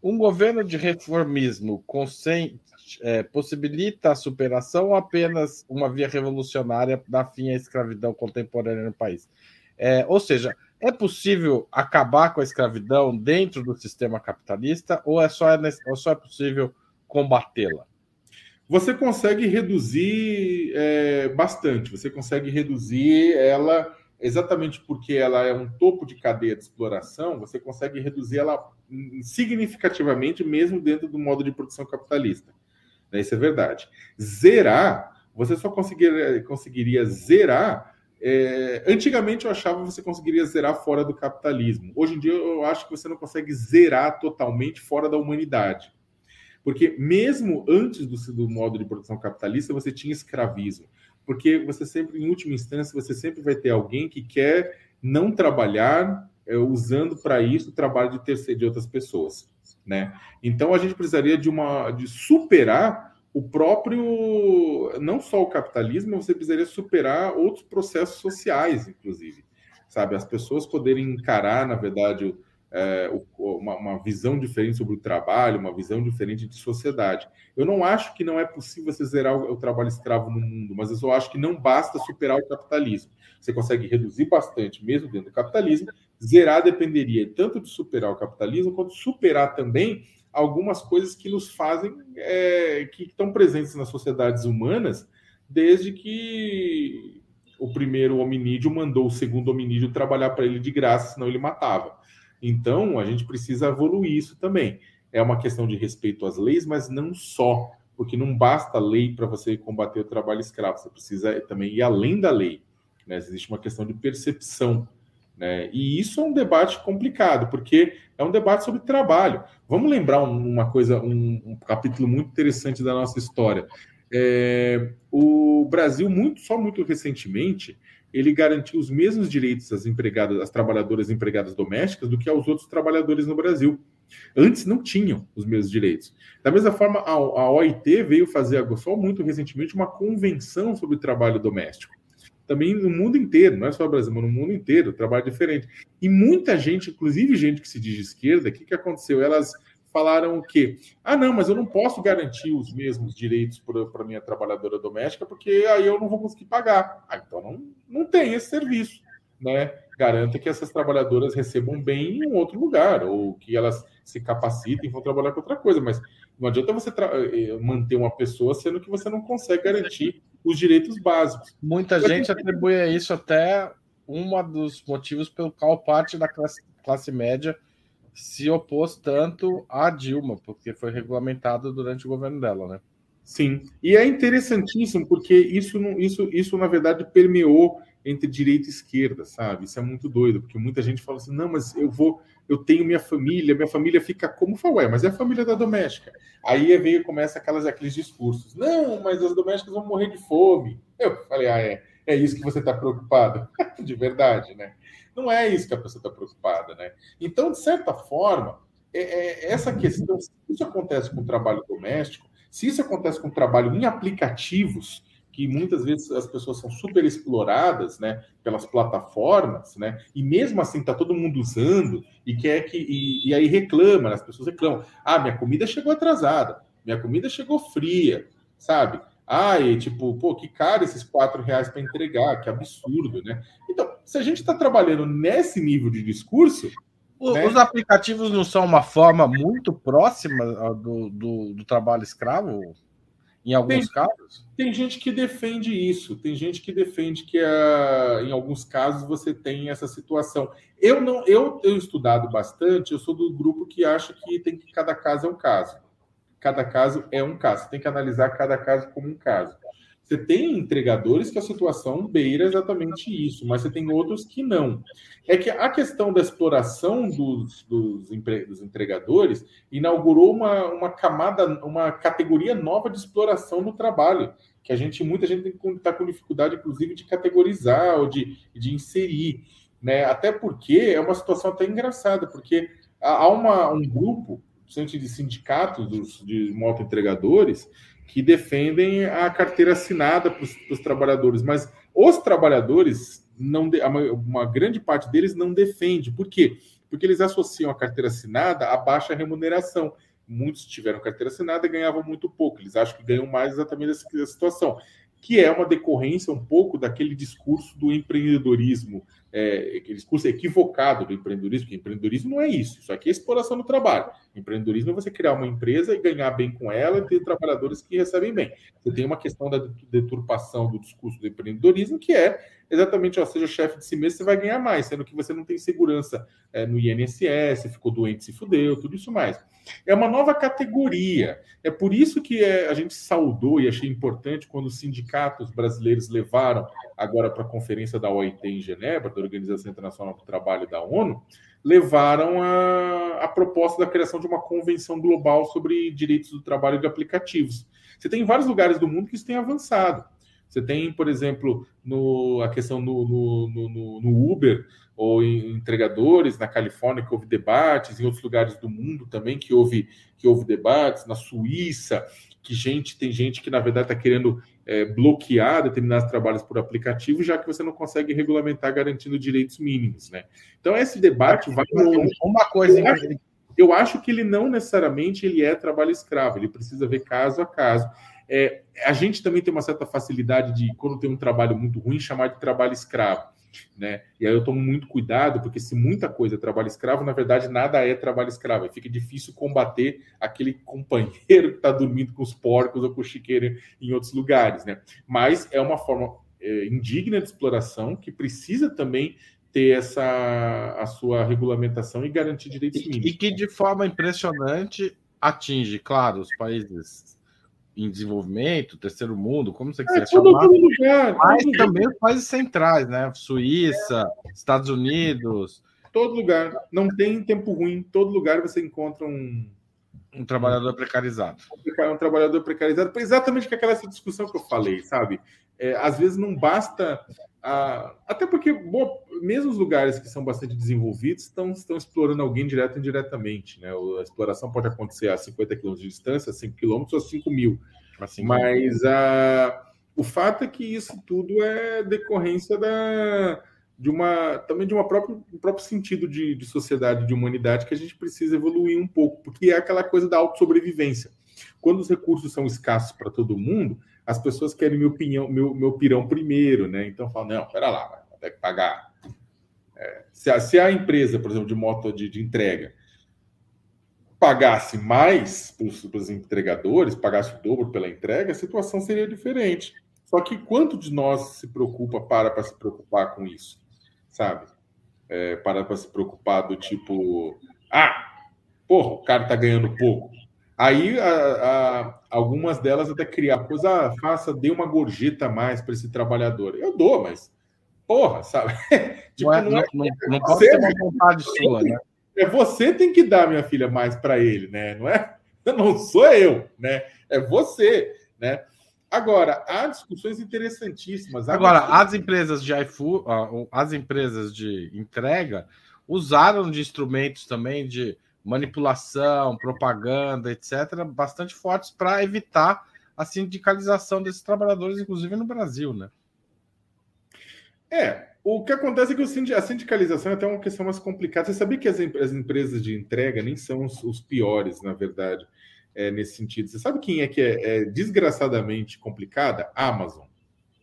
um governo de reformismo consente, é, possibilita a superação ou apenas uma via revolucionária da fim à escravidão contemporânea no país? É, ou seja, é possível acabar com a escravidão dentro do sistema capitalista ou é só, ou só é possível combatê-la? Você consegue reduzir é, bastante, você consegue reduzir ela exatamente porque ela é um topo de cadeia de exploração, você consegue reduzir ela significativamente mesmo dentro do modo de produção capitalista. Isso é verdade. Zerar, você só conseguiria, conseguiria zerar é, antigamente eu achava que você conseguiria zerar fora do capitalismo. Hoje em dia eu acho que você não consegue zerar totalmente fora da humanidade. Porque mesmo antes do, do modo de produção capitalista, você tinha escravismo. Porque você sempre, em última instância, você sempre vai ter alguém que quer não trabalhar é, usando para isso o trabalho de terceiro de outras pessoas. Né? Então a gente precisaria de uma de superar o próprio, não só o capitalismo, você precisaria superar outros processos sociais, inclusive, sabe? As pessoas poderem encarar, na verdade, é, uma, uma, visão diferente sobre o trabalho, uma visão diferente de sociedade. Eu não acho que não é possível você zerar o, o trabalho escravo no mundo, mas eu só acho que não basta superar o capitalismo. Você consegue reduzir bastante, mesmo dentro do capitalismo. Zerar dependeria tanto de superar o capitalismo, quanto superar também algumas coisas que nos fazem, é, que estão presentes nas sociedades humanas desde que o primeiro hominídeo mandou o segundo hominídeo trabalhar para ele de graça, senão ele matava. Então, a gente precisa evoluir isso também. É uma questão de respeito às leis, mas não só, porque não basta lei para você combater o trabalho escravo, você precisa também ir além da lei. Né? Existe uma questão de percepção né? E isso é um debate complicado, porque é um debate sobre trabalho. Vamos lembrar uma coisa, um, um capítulo muito interessante da nossa história. É, o Brasil, muito, só muito recentemente, ele garantiu os mesmos direitos às empregadas, às trabalhadoras empregadas domésticas do que aos outros trabalhadores no Brasil. Antes não tinham os mesmos direitos. Da mesma forma, a, a OIT veio fazer, só muito recentemente, uma convenção sobre trabalho doméstico também no mundo inteiro, não é só no Brasil, mas no mundo inteiro, trabalho diferente. E muita gente, inclusive gente que se diz de esquerda, o que, que aconteceu? Elas falaram o quê? Ah, não, mas eu não posso garantir os mesmos direitos para minha trabalhadora doméstica, porque aí eu não vou conseguir pagar. Ah, então não, não tem esse serviço, né? Garanta que essas trabalhadoras recebam bem em um outro lugar, ou que elas se capacitem e vão trabalhar com outra coisa, mas não adianta você eh, manter uma pessoa sendo que você não consegue garantir os direitos básicos. Muita gente atribui a isso até um dos motivos pelo qual parte da classe, classe média se opôs tanto a Dilma, porque foi regulamentado durante o governo dela, né? Sim, e é interessantíssimo porque isso, isso, isso na verdade permeou entre direita e esquerda, sabe? Isso é muito doido, porque muita gente fala assim: não, mas eu vou, eu tenho minha família, minha família fica como? Fala, ué, mas é a família da doméstica. Aí veio começa aquelas, aqueles discursos: não, mas as domésticas vão morrer de fome. Eu falei: ah, é, é isso que você está preocupado? de verdade, né? Não é isso que a pessoa está preocupada, né? Então, de certa forma, é, é, essa questão, se isso acontece com o trabalho doméstico, se isso acontece com o trabalho em aplicativos, que muitas vezes as pessoas são super exploradas, né, pelas plataformas, né, e mesmo assim está todo mundo usando e quer que e, e, aí reclama, né, as pessoas reclamam, ah, minha comida chegou atrasada, minha comida chegou fria, sabe? Ah, e tipo, pô, que caro esses quatro reais para entregar, que absurdo, né? Então, se a gente está trabalhando nesse nível de discurso, né? Os aplicativos não são uma forma muito próxima do, do, do trabalho escravo? Em alguns tem, casos? Tem gente que defende isso, tem gente que defende que uh, em alguns casos você tem essa situação. Eu não, eu tenho estudado bastante, eu sou do grupo que acha que tem que cada caso é um caso. Cada caso é um caso. Você tem que analisar cada caso como um caso. Você tem entregadores que a situação beira exatamente isso, mas você tem outros que não. É que a questão da exploração dos, dos, dos entregadores inaugurou uma, uma camada, uma categoria nova de exploração no trabalho, que a gente, muita gente está com dificuldade, inclusive, de categorizar ou de, de inserir. Né? Até porque é uma situação até engraçada, porque há uma, um grupo, de sindicatos dos, de moto entregadores, que defendem a carteira assinada para os trabalhadores, mas os trabalhadores, não uma grande parte deles não defende. Por quê? Porque eles associam a carteira assinada à baixa remuneração. Muitos tiveram carteira assinada e ganhavam muito pouco. Eles acham que ganham mais exatamente dessa situação, que é uma decorrência um pouco daquele discurso do empreendedorismo é, aquele discurso equivocado do empreendedorismo, que empreendedorismo não é isso, isso aqui é exploração do trabalho. Empreendedorismo é você criar uma empresa e ganhar bem com ela e ter trabalhadores que recebem bem. Você tem uma questão da deturpação do discurso do empreendedorismo, que é exatamente, ó, seja chefe de si mesmo, você vai ganhar mais, sendo que você não tem segurança é, no INSS, ficou doente, se fudeu, tudo isso mais. É uma nova categoria. É por isso que é, a gente saudou e achei importante quando os sindicatos brasileiros levaram agora para a conferência da OIT em Genebra, da Organização Internacional do Trabalho da ONU, levaram a, a proposta da criação de uma convenção global sobre direitos do trabalho de aplicativos. Você tem vários lugares do mundo que isso tem avançado. Você tem, por exemplo, no, a questão no, no, no, no Uber ou em entregadores na Califórnia que houve debates, em outros lugares do mundo também que houve, que houve debates, na Suíça, que gente tem gente que na verdade está querendo é, bloquear determinados trabalhos por aplicativo, já que você não consegue regulamentar garantindo direitos mínimos, né? Então esse debate vai uma coisa eu acho, eu acho que ele não necessariamente ele é trabalho escravo, ele precisa ver caso a caso. É, a gente também tem uma certa facilidade de, quando tem um trabalho muito ruim, chamar de trabalho escravo. Né? E aí eu tomo muito cuidado, porque se muita coisa é trabalho escravo, na verdade nada é trabalho escravo. Fica difícil combater aquele companheiro que está dormindo com os porcos ou com o chiqueiro em outros lugares. Né? Mas é uma forma é, indigna de exploração que precisa também ter essa a sua regulamentação e garantir direitos mínimos. E que de forma impressionante atinge, claro, os países em desenvolvimento, terceiro mundo, como você quiser é, chamar, lugar, mas também os países centrais, né? Suíça, Estados Unidos. Todo lugar. Não tem tempo ruim. Todo lugar você encontra um. Um trabalhador precarizado. Um trabalhador precarizado. Exatamente com aquela discussão que eu falei, sabe? É, às vezes não basta. Ah, até porque, bom, mesmo os lugares que são bastante desenvolvidos estão, estão explorando alguém direto ou indiretamente. Né? A exploração pode acontecer a 50 km de distância, a 5 km ou a 5 mil. Assim, Mas ah, o fato é que isso tudo é decorrência da, de uma também de uma própria, um próprio sentido de, de sociedade, de humanidade, que a gente precisa evoluir um pouco, porque é aquela coisa da autossobrevivência. Quando os recursos são escassos para todo mundo, as pessoas querem meu, pinhão, meu, meu pirão primeiro, né? Então falam, não, pera lá, vai que pagar. É, se, a, se a empresa, por exemplo, de moto de, de entrega, pagasse mais para os entregadores, pagasse o dobro pela entrega, a situação seria diferente. Só que quanto de nós se preocupa para para se preocupar com isso, sabe? É, para para se preocupar do tipo, ah, porra, o cara tá ganhando pouco. Aí a, a, algumas delas até criar coisa, ah, faça, dê uma gorjeta a mais para esse trabalhador. Eu dou, mas porra, sabe? tipo, não, é, não, é, não, não pode ser uma vontade sua, né? É você tem que dar, minha filha, mais para ele, né? Não é? Não sou eu, né? É você, né? Agora, há discussões interessantíssimas. Agora, as empresas de iFood, as empresas de entrega usaram de instrumentos também de manipulação, propaganda, etc., bastante fortes para evitar a sindicalização desses trabalhadores, inclusive no Brasil, né? É, o que acontece é que a sindicalização é até uma questão mais complicada. Você sabia que as, as empresas de entrega nem são os, os piores, na verdade, é, nesse sentido. Você sabe quem é que é, é desgraçadamente complicada? Amazon,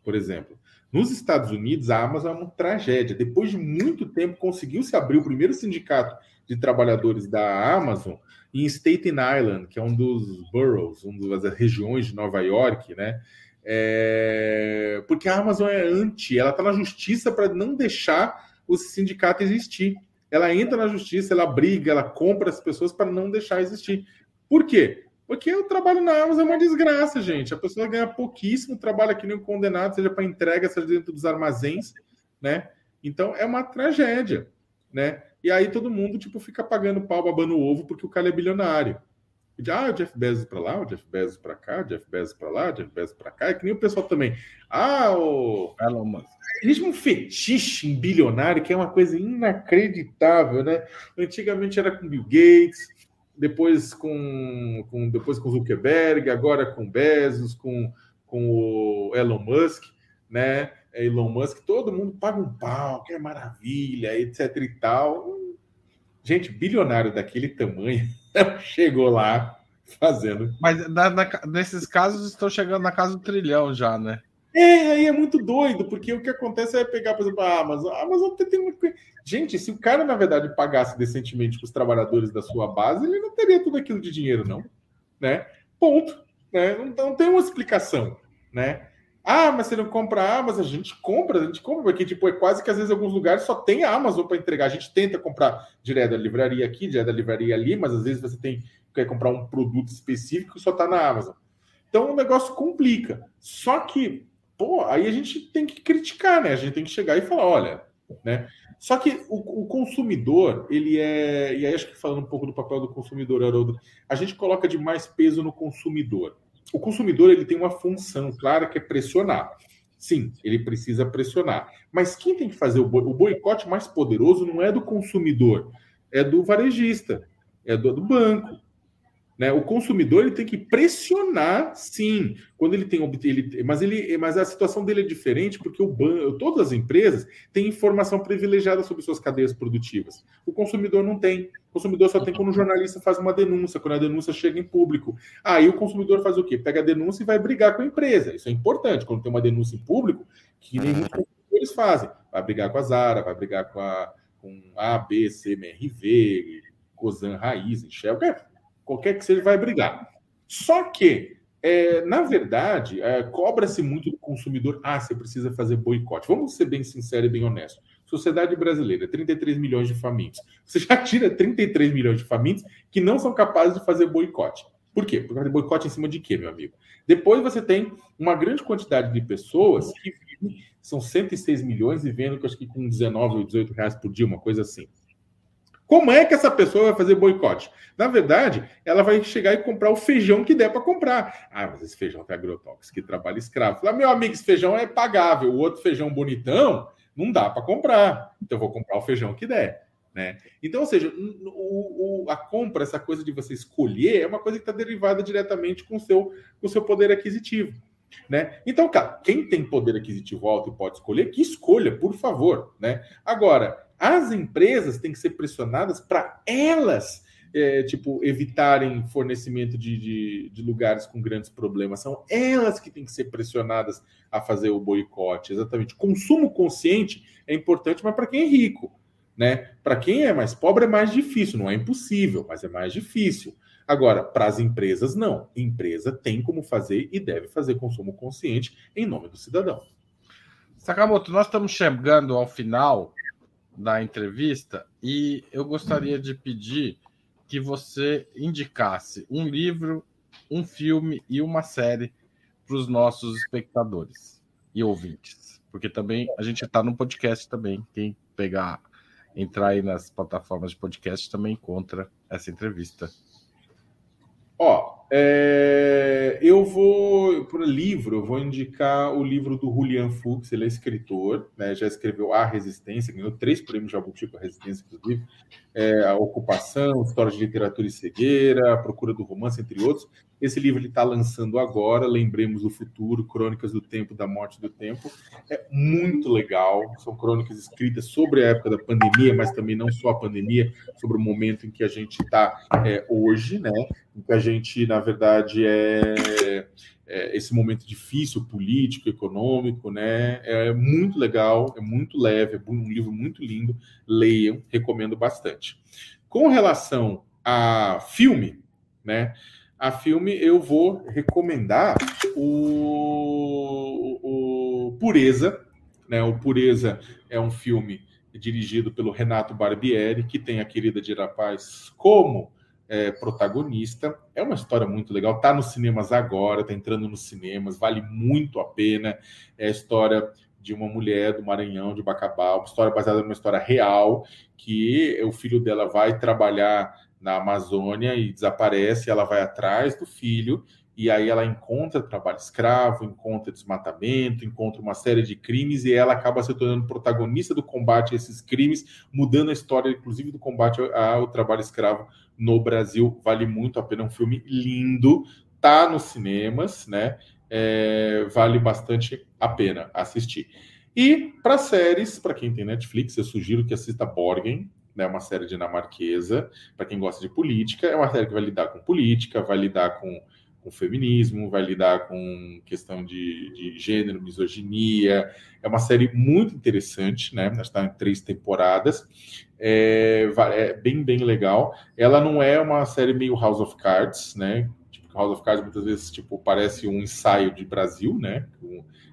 por exemplo. Nos Estados Unidos, a Amazon é uma tragédia. Depois de muito tempo, conseguiu se abrir o primeiro sindicato de trabalhadores da Amazon em Staten Island, que é um dos boroughs, uma das regiões de Nova York, né? É... Porque a Amazon é anti, ela está na justiça para não deixar o sindicato existir. Ela entra na justiça, ela briga, ela compra as pessoas para não deixar existir. Por quê? Porque o trabalho na Amazon é uma desgraça, gente. A pessoa ganha pouquíssimo, trabalha aqui nem condenado, seja para entrega, seja dentro dos armazéns, né? Então é uma tragédia, né? E aí todo mundo tipo fica pagando pau, babando ovo porque o cara é bilionário. E, ah, o Jeff Bezos para lá, o Jeff Bezos para cá, o Jeff Bezos para lá, o Jeff Bezos para cá. É que nem o pessoal também. Ah, o Elon Musk. Existe um fetiche em bilionário que é uma coisa inacreditável, né? Antigamente era com Bill Gates, depois com, com depois com Zuckerberg, agora com Bezos, com, com o Elon Musk, né? Elon Musk, todo mundo paga um pau, que é maravilha, etc e tal. Gente, bilionário daquele tamanho chegou lá fazendo. Mas na, na, nesses casos estão chegando na casa do trilhão já, né? É, aí é muito doido, porque o que acontece é pegar, por exemplo, a Amazon. A Amazon tem uma... Gente, se o cara, na verdade, pagasse decentemente para os trabalhadores da sua base, ele não teria tudo aquilo de dinheiro, não. Né? Ponto. Né? Não, não tem uma explicação. Né? Ah, mas você não compra a Amazon? A gente compra, a gente compra, porque tipo, é quase que às vezes alguns lugares só tem a Amazon para entregar. A gente tenta comprar direto da livraria aqui, direto da livraria ali, mas às vezes você tem quer comprar um produto específico que só está na Amazon. Então o negócio complica. Só que, pô, aí a gente tem que criticar, né? A gente tem que chegar e falar, olha, né? Só que o, o consumidor, ele é. E aí acho que falando um pouco do papel do consumidor, Haroldo, a gente coloca demais peso no consumidor. O consumidor ele tem uma função clara que é pressionar. Sim, ele precisa pressionar. Mas quem tem que fazer o, boicote mais poderoso não é do consumidor, é do varejista, é do, do banco. Né? O consumidor ele tem que pressionar, sim, quando ele tem ele, mas ele, mas a situação dele é diferente porque o banco, todas as empresas têm informação privilegiada sobre suas cadeias produtivas. O consumidor não tem. O consumidor só tem quando o jornalista faz uma denúncia, quando a denúncia chega em público. Aí o consumidor faz o quê? Pega a denúncia e vai brigar com a empresa. Isso é importante quando tem uma denúncia em público, que nenhum consumidores fazem. Vai brigar com a Zara, vai brigar com a com A, B, C, MRV, Cosan, Raiz, Shell, qualquer que seja, vai brigar. Só que, é, na verdade, é, cobra-se muito do consumidor. Ah, você precisa fazer boicote. Vamos ser bem sincero e bem honesto. Sociedade brasileira, 33 milhões de famintos. Você já tira 33 milhões de famintos que não são capazes de fazer boicote. Por quê? Por causa boicote em cima de quê, meu amigo? Depois você tem uma grande quantidade de pessoas que vivem, são 106 milhões e vendo que acho que com 19 ou 18 reais por dia, uma coisa assim. Como é que essa pessoa vai fazer boicote? Na verdade, ela vai chegar e comprar o feijão que der para comprar. Ah, mas esse feijão tem agrotóxico, que trabalha escravo. Fala, meu amigo, esse feijão é pagável. O outro feijão bonitão, não dá para comprar. Então, vou comprar o feijão que der. Né? Então, ou seja, o, o, a compra, essa coisa de você escolher, é uma coisa que está derivada diretamente com o seu, com o seu poder aquisitivo. Né? Então, cara, quem tem poder aquisitivo alto e pode escolher, que escolha, por favor. Né? Agora, as empresas têm que ser pressionadas para elas, é, tipo, evitarem fornecimento de, de, de, lugares com grandes problemas. São elas que têm que ser pressionadas a fazer o boicote. Exatamente. Consumo consciente é importante, mas para quem é rico. Né? Para quem é mais pobre é mais difícil, não é impossível, mas é mais difícil. Agora, para as empresas, não. Empresa tem como fazer e deve fazer consumo consciente em nome do cidadão. Sakamoto, nós estamos chegando ao final da entrevista e eu gostaria de pedir que você indicasse um livro, um filme e uma série para os nossos espectadores e ouvintes, porque também a gente está no podcast também. Quem pegar, entrar aí nas plataformas de podcast também encontra essa entrevista. Ó, é, eu vou, por livro, eu vou indicar o livro do Julian Fuchs, ele é escritor, né, já escreveu A Resistência, ganhou três prêmios Jabuti com a Resistência, inclusive, é, A Ocupação, História de Literatura e Cegueira, A Procura do Romance, entre outros. Esse livro ele está lançando agora, Lembremos do Futuro, Crônicas do Tempo, da Morte do Tempo. É muito legal, são crônicas escritas sobre a época da pandemia, mas também não só a pandemia, sobre o momento em que a gente está é, hoje, né? Em que a gente, na verdade, é, é, esse momento difícil, político, econômico, né? É muito legal, é muito leve, é um livro muito lindo. Leiam, recomendo bastante. Com relação a filme, né? a filme, eu vou recomendar o, o Pureza. Né? O Pureza é um filme dirigido pelo Renato Barbieri, que tem a querida de Paz como é, protagonista. É uma história muito legal. Está nos cinemas agora, está entrando nos cinemas, vale muito a pena. É a história de uma mulher do Maranhão, de Bacabal, história baseada numa história real, que o filho dela vai trabalhar na Amazônia e desaparece, ela vai atrás do filho e aí ela encontra trabalho escravo, encontra desmatamento, encontra uma série de crimes e ela acaba se tornando protagonista do combate a esses crimes, mudando a história, inclusive, do combate ao trabalho escravo no Brasil. Vale muito a pena, é um filme lindo, tá nos cinemas, né? É, vale bastante a pena assistir. E para séries, para quem tem Netflix, eu sugiro que assista Borgen, né, uma série dinamarquesa, para quem gosta de política, é uma série que vai lidar com política, vai lidar com com feminismo, vai lidar com questão de, de gênero, misoginia. É uma série muito interessante, né? Está em três temporadas. É, é, bem, bem legal. Ela não é uma série meio House of Cards, né? House of Cards muitas vezes tipo, parece um ensaio de Brasil, né?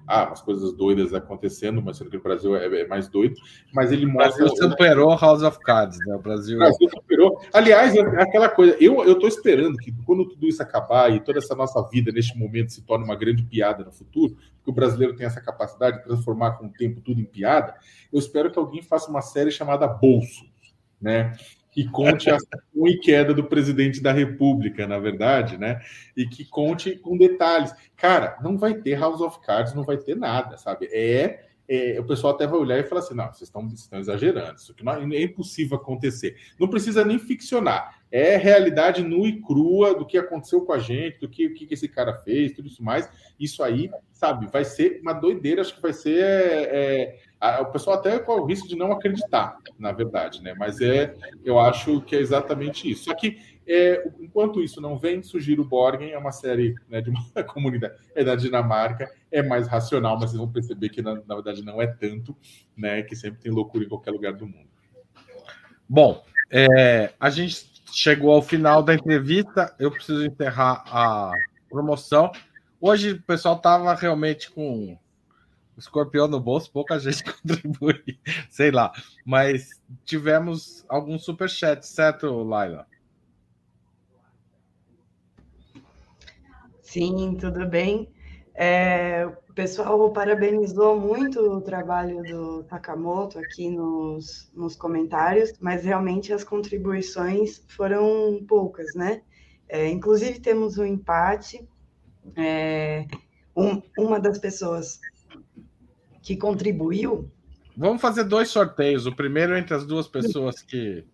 Ah, umas coisas doidas acontecendo, mas sendo que o Brasil é, é mais doido. Mas ele mostra. O Brasil superou House of Cards, né? O Brasil. O Brasil superou. Aliás, é aquela coisa. Eu estou esperando que quando tudo isso acabar e toda essa nossa vida neste momento se torne uma grande piada no futuro, que o brasileiro tem essa capacidade de transformar com o tempo tudo em piada, eu espero que alguém faça uma série chamada Bolso, né? Que conte a ação e queda do presidente da República, na verdade, né? E que conte com detalhes. Cara, não vai ter House of Cards, não vai ter nada, sabe? É, é o pessoal até vai olhar e falar assim: não, vocês estão, estão exagerando, isso aqui não, é impossível acontecer. Não precisa nem ficcionar. É realidade nua e crua do que aconteceu com a gente, do que, o que esse cara fez, tudo isso mais. Isso aí, sabe, vai ser uma doideira, acho que vai ser. É, o pessoal até com o risco de não acreditar, na verdade, né? Mas é, eu acho que é exatamente isso. Só que é, enquanto isso não vem, Sugiro Borgen é uma série né, de uma comunidade é da Dinamarca, é mais racional, mas vocês vão perceber que na, na verdade não é tanto, né? Que sempre tem loucura em qualquer lugar do mundo. Bom, é, a gente chegou ao final da entrevista. Eu preciso encerrar a promoção. Hoje o pessoal estava realmente com escorpião no bolso, pouca gente contribui, sei lá. Mas tivemos alguns superchats, certo, Laila? Sim, tudo bem. É, o pessoal parabenizou muito o trabalho do Sakamoto aqui nos, nos comentários, mas realmente as contribuições foram poucas, né? É, inclusive temos um empate. É, um, uma das pessoas que contribuiu. Vamos fazer dois sorteios. O primeiro entre as duas pessoas que.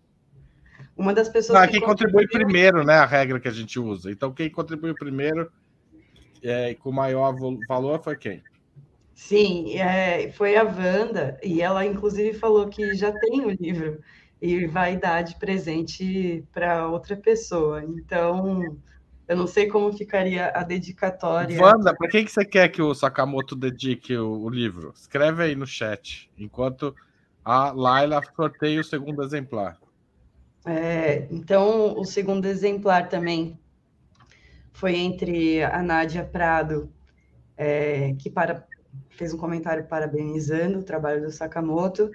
Uma das pessoas Não, que quem contribui primeiro, né? A regra que a gente usa. Então, quem contribuiu primeiro é, com maior valor foi quem? Sim, é, foi a Wanda, e ela inclusive falou que já tem o livro e vai dar de presente para outra pessoa. Então, eu não sei como ficaria a dedicatória. Wanda, para quem que você quer que o Sakamoto dedique o, o, livro? Escreve aí no chat, enquanto a Laila sorteia o segundo exemplar. É, então, o segundo exemplar também foi entre a Nádia Prado, é, que para, fez um comentário parabenizando o trabalho do Sakamoto,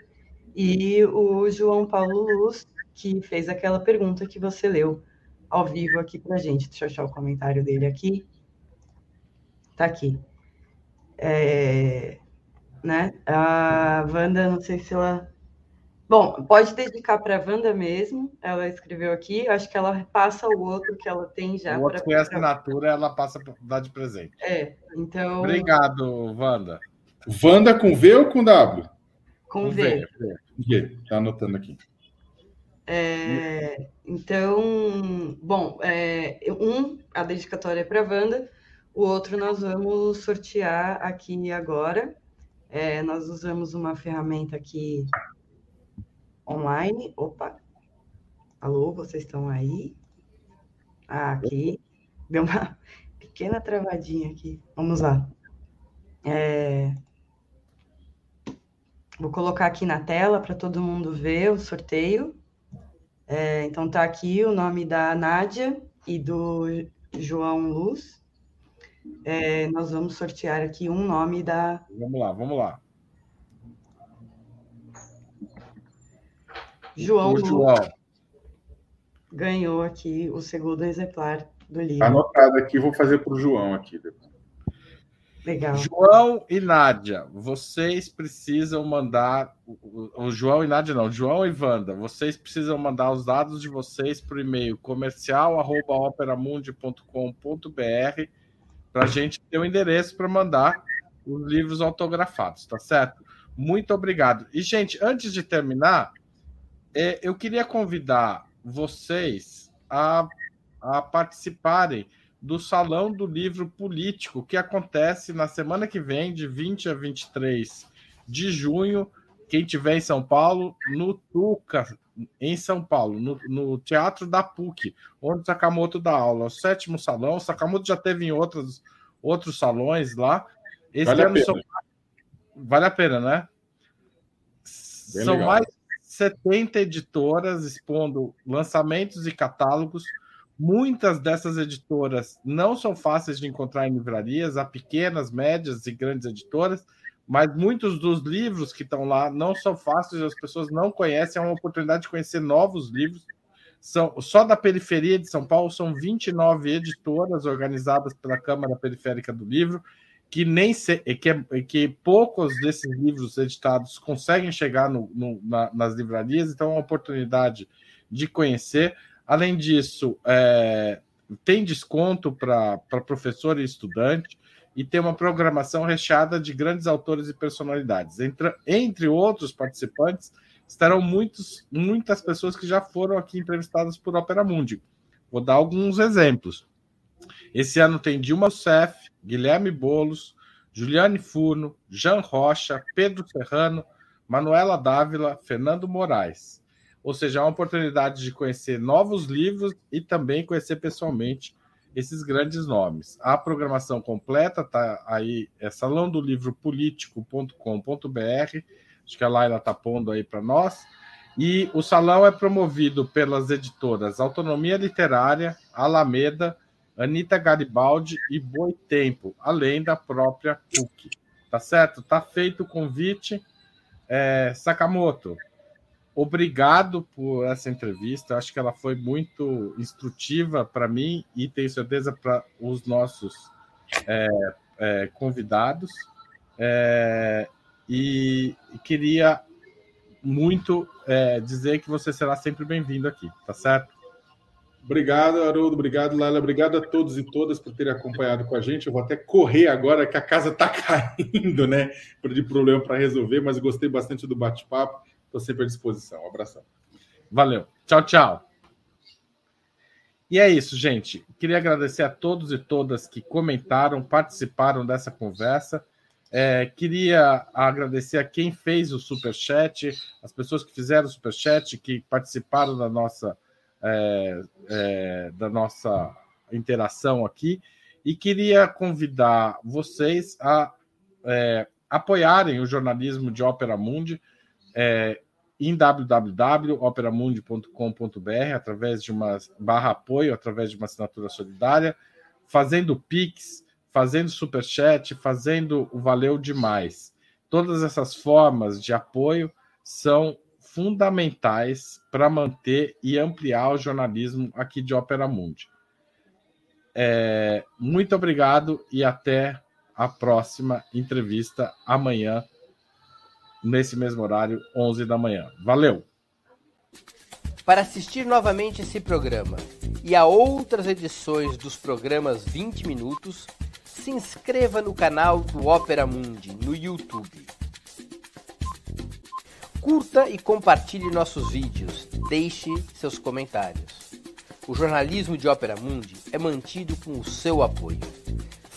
e o João Paulo Luz, que fez aquela pergunta que você leu ao vivo aqui para a gente. Deixa eu achar o comentário dele aqui. Tá aqui. É, né? A Wanda, não sei se ela. Bom, pode dedicar para a Wanda mesmo. Ela escreveu aqui. Acho que ela passa o outro que ela tem já. O outro tem a assinatura, ela passa para dar de presente. É, então. Obrigado, Wanda. Wanda com V ou com W? Com, com V. v. V. Tá anotando aqui. É, então, bom, é, um, a dedicatória é para a Wanda, o outro nós vamos sortear aqui agora. É, nós usamos uma ferramenta aqui online. Opa! Alô, vocês estão aí? Ah, aqui. Deu uma pequena travadinha aqui. Vamos lá. É... Vou colocar aqui na tela para todo mundo ver o sorteio. É, então tá aqui o nome da Nádia e do João Luz. É, nós vamos sortear aqui um nome da. Vamos lá, vamos lá. João, Luz João. ganhou aqui o segundo exemplar do livro. Anotado aqui, vou fazer para o João aqui depois. Legal. João e Nádia, vocês precisam mandar. O João e Nádia não, João e Wanda, vocês precisam mandar os dados de vocês para o e-mail comercial.operamundi.com.br para a gente ter o um endereço para mandar os livros autografados, tá certo? Muito obrigado. E, gente, antes de terminar, é, eu queria convidar vocês a, a participarem do Salão do Livro Político, que acontece na semana que vem, de 20 a 23 de junho, quem tiver em São Paulo, no Tuca, em São Paulo, no, no Teatro da PUC, onde o Sakamoto dá aula, o sétimo salão. O Sakamoto já teve em outros, outros salões lá. Esse vale ano a são... vale a pena, né? Bem são legal. mais 70 editoras expondo lançamentos e catálogos. Muitas dessas editoras não são fáceis de encontrar em livrarias, há pequenas, médias e grandes editoras, mas muitos dos livros que estão lá não são fáceis, as pessoas não conhecem, é uma oportunidade de conhecer novos livros. São, só da periferia de São Paulo são 29 editoras organizadas pela Câmara Periférica do Livro que nem se, que, que poucos desses livros editados conseguem chegar no, no, na, nas livrarias, então é uma oportunidade de conhecer. Além disso, é, tem desconto para professor e estudante e tem uma programação recheada de grandes autores e personalidades. Entre, entre outros participantes, estarão muitos, muitas pessoas que já foram aqui entrevistadas por Opera Mundi. Vou dar alguns exemplos. Esse ano tem Dilma Rousseff, Guilherme Bolos, Juliane Furno, Jean Rocha, Pedro Serrano, Manuela Dávila, Fernando Moraes. Ou seja, é uma oportunidade de conhecer novos livros e também conhecer pessoalmente esses grandes nomes. A programação completa está aí, é salãodolivropolitico.com.br, acho que a Laila está pondo aí para nós. E o salão é promovido pelas editoras Autonomia Literária, Alameda, Anitta Garibaldi e Boitempo, além da própria PUC. Tá certo? Tá feito o convite. É, Sakamoto, obrigado por essa entrevista. Acho que ela foi muito instrutiva para mim e tenho certeza para os nossos é, é, convidados. É, e, queria muito é, dizer que você será sempre bem-vindo aqui, tá certo? Obrigado, Haroldo. Obrigado, Laila. Obrigado a todos e todas por terem acompanhado com a gente. Eu vou até correr agora, que a casa está caindo, né? De problema para resolver, mas gostei bastante do bate-papo. Estou sempre à disposição. Um abração. Valeu. Tchau, tchau. E é isso, gente. Queria agradecer a todos e todas que comentaram, participaram dessa conversa. É, queria agradecer a quem fez o super chat, as pessoas que fizeram o super chat, que participaram da nossa é, é, da nossa interação aqui e queria convidar vocês a é, apoiarem o jornalismo de Ópera Mundi é, em www.operamundi.com.br através de uma barra apoio, através de uma assinatura solidária, fazendo Pix, fazendo Superchat, fazendo o Valeu Demais. Todas essas formas de apoio são fundamentais para manter e ampliar o jornalismo aqui de Ópera Mundi. É, muito obrigado e até a próxima entrevista amanhã, nesse mesmo horário, 11 da manhã. Valeu! Para assistir novamente esse programa e a outras edições dos programas 20 Minutos, se inscreva no canal do Ópera Mundi no YouTube. Curta e compartilhe nossos vídeos. Deixe seus comentários. O jornalismo de Ópera Mundi é mantido com o seu apoio.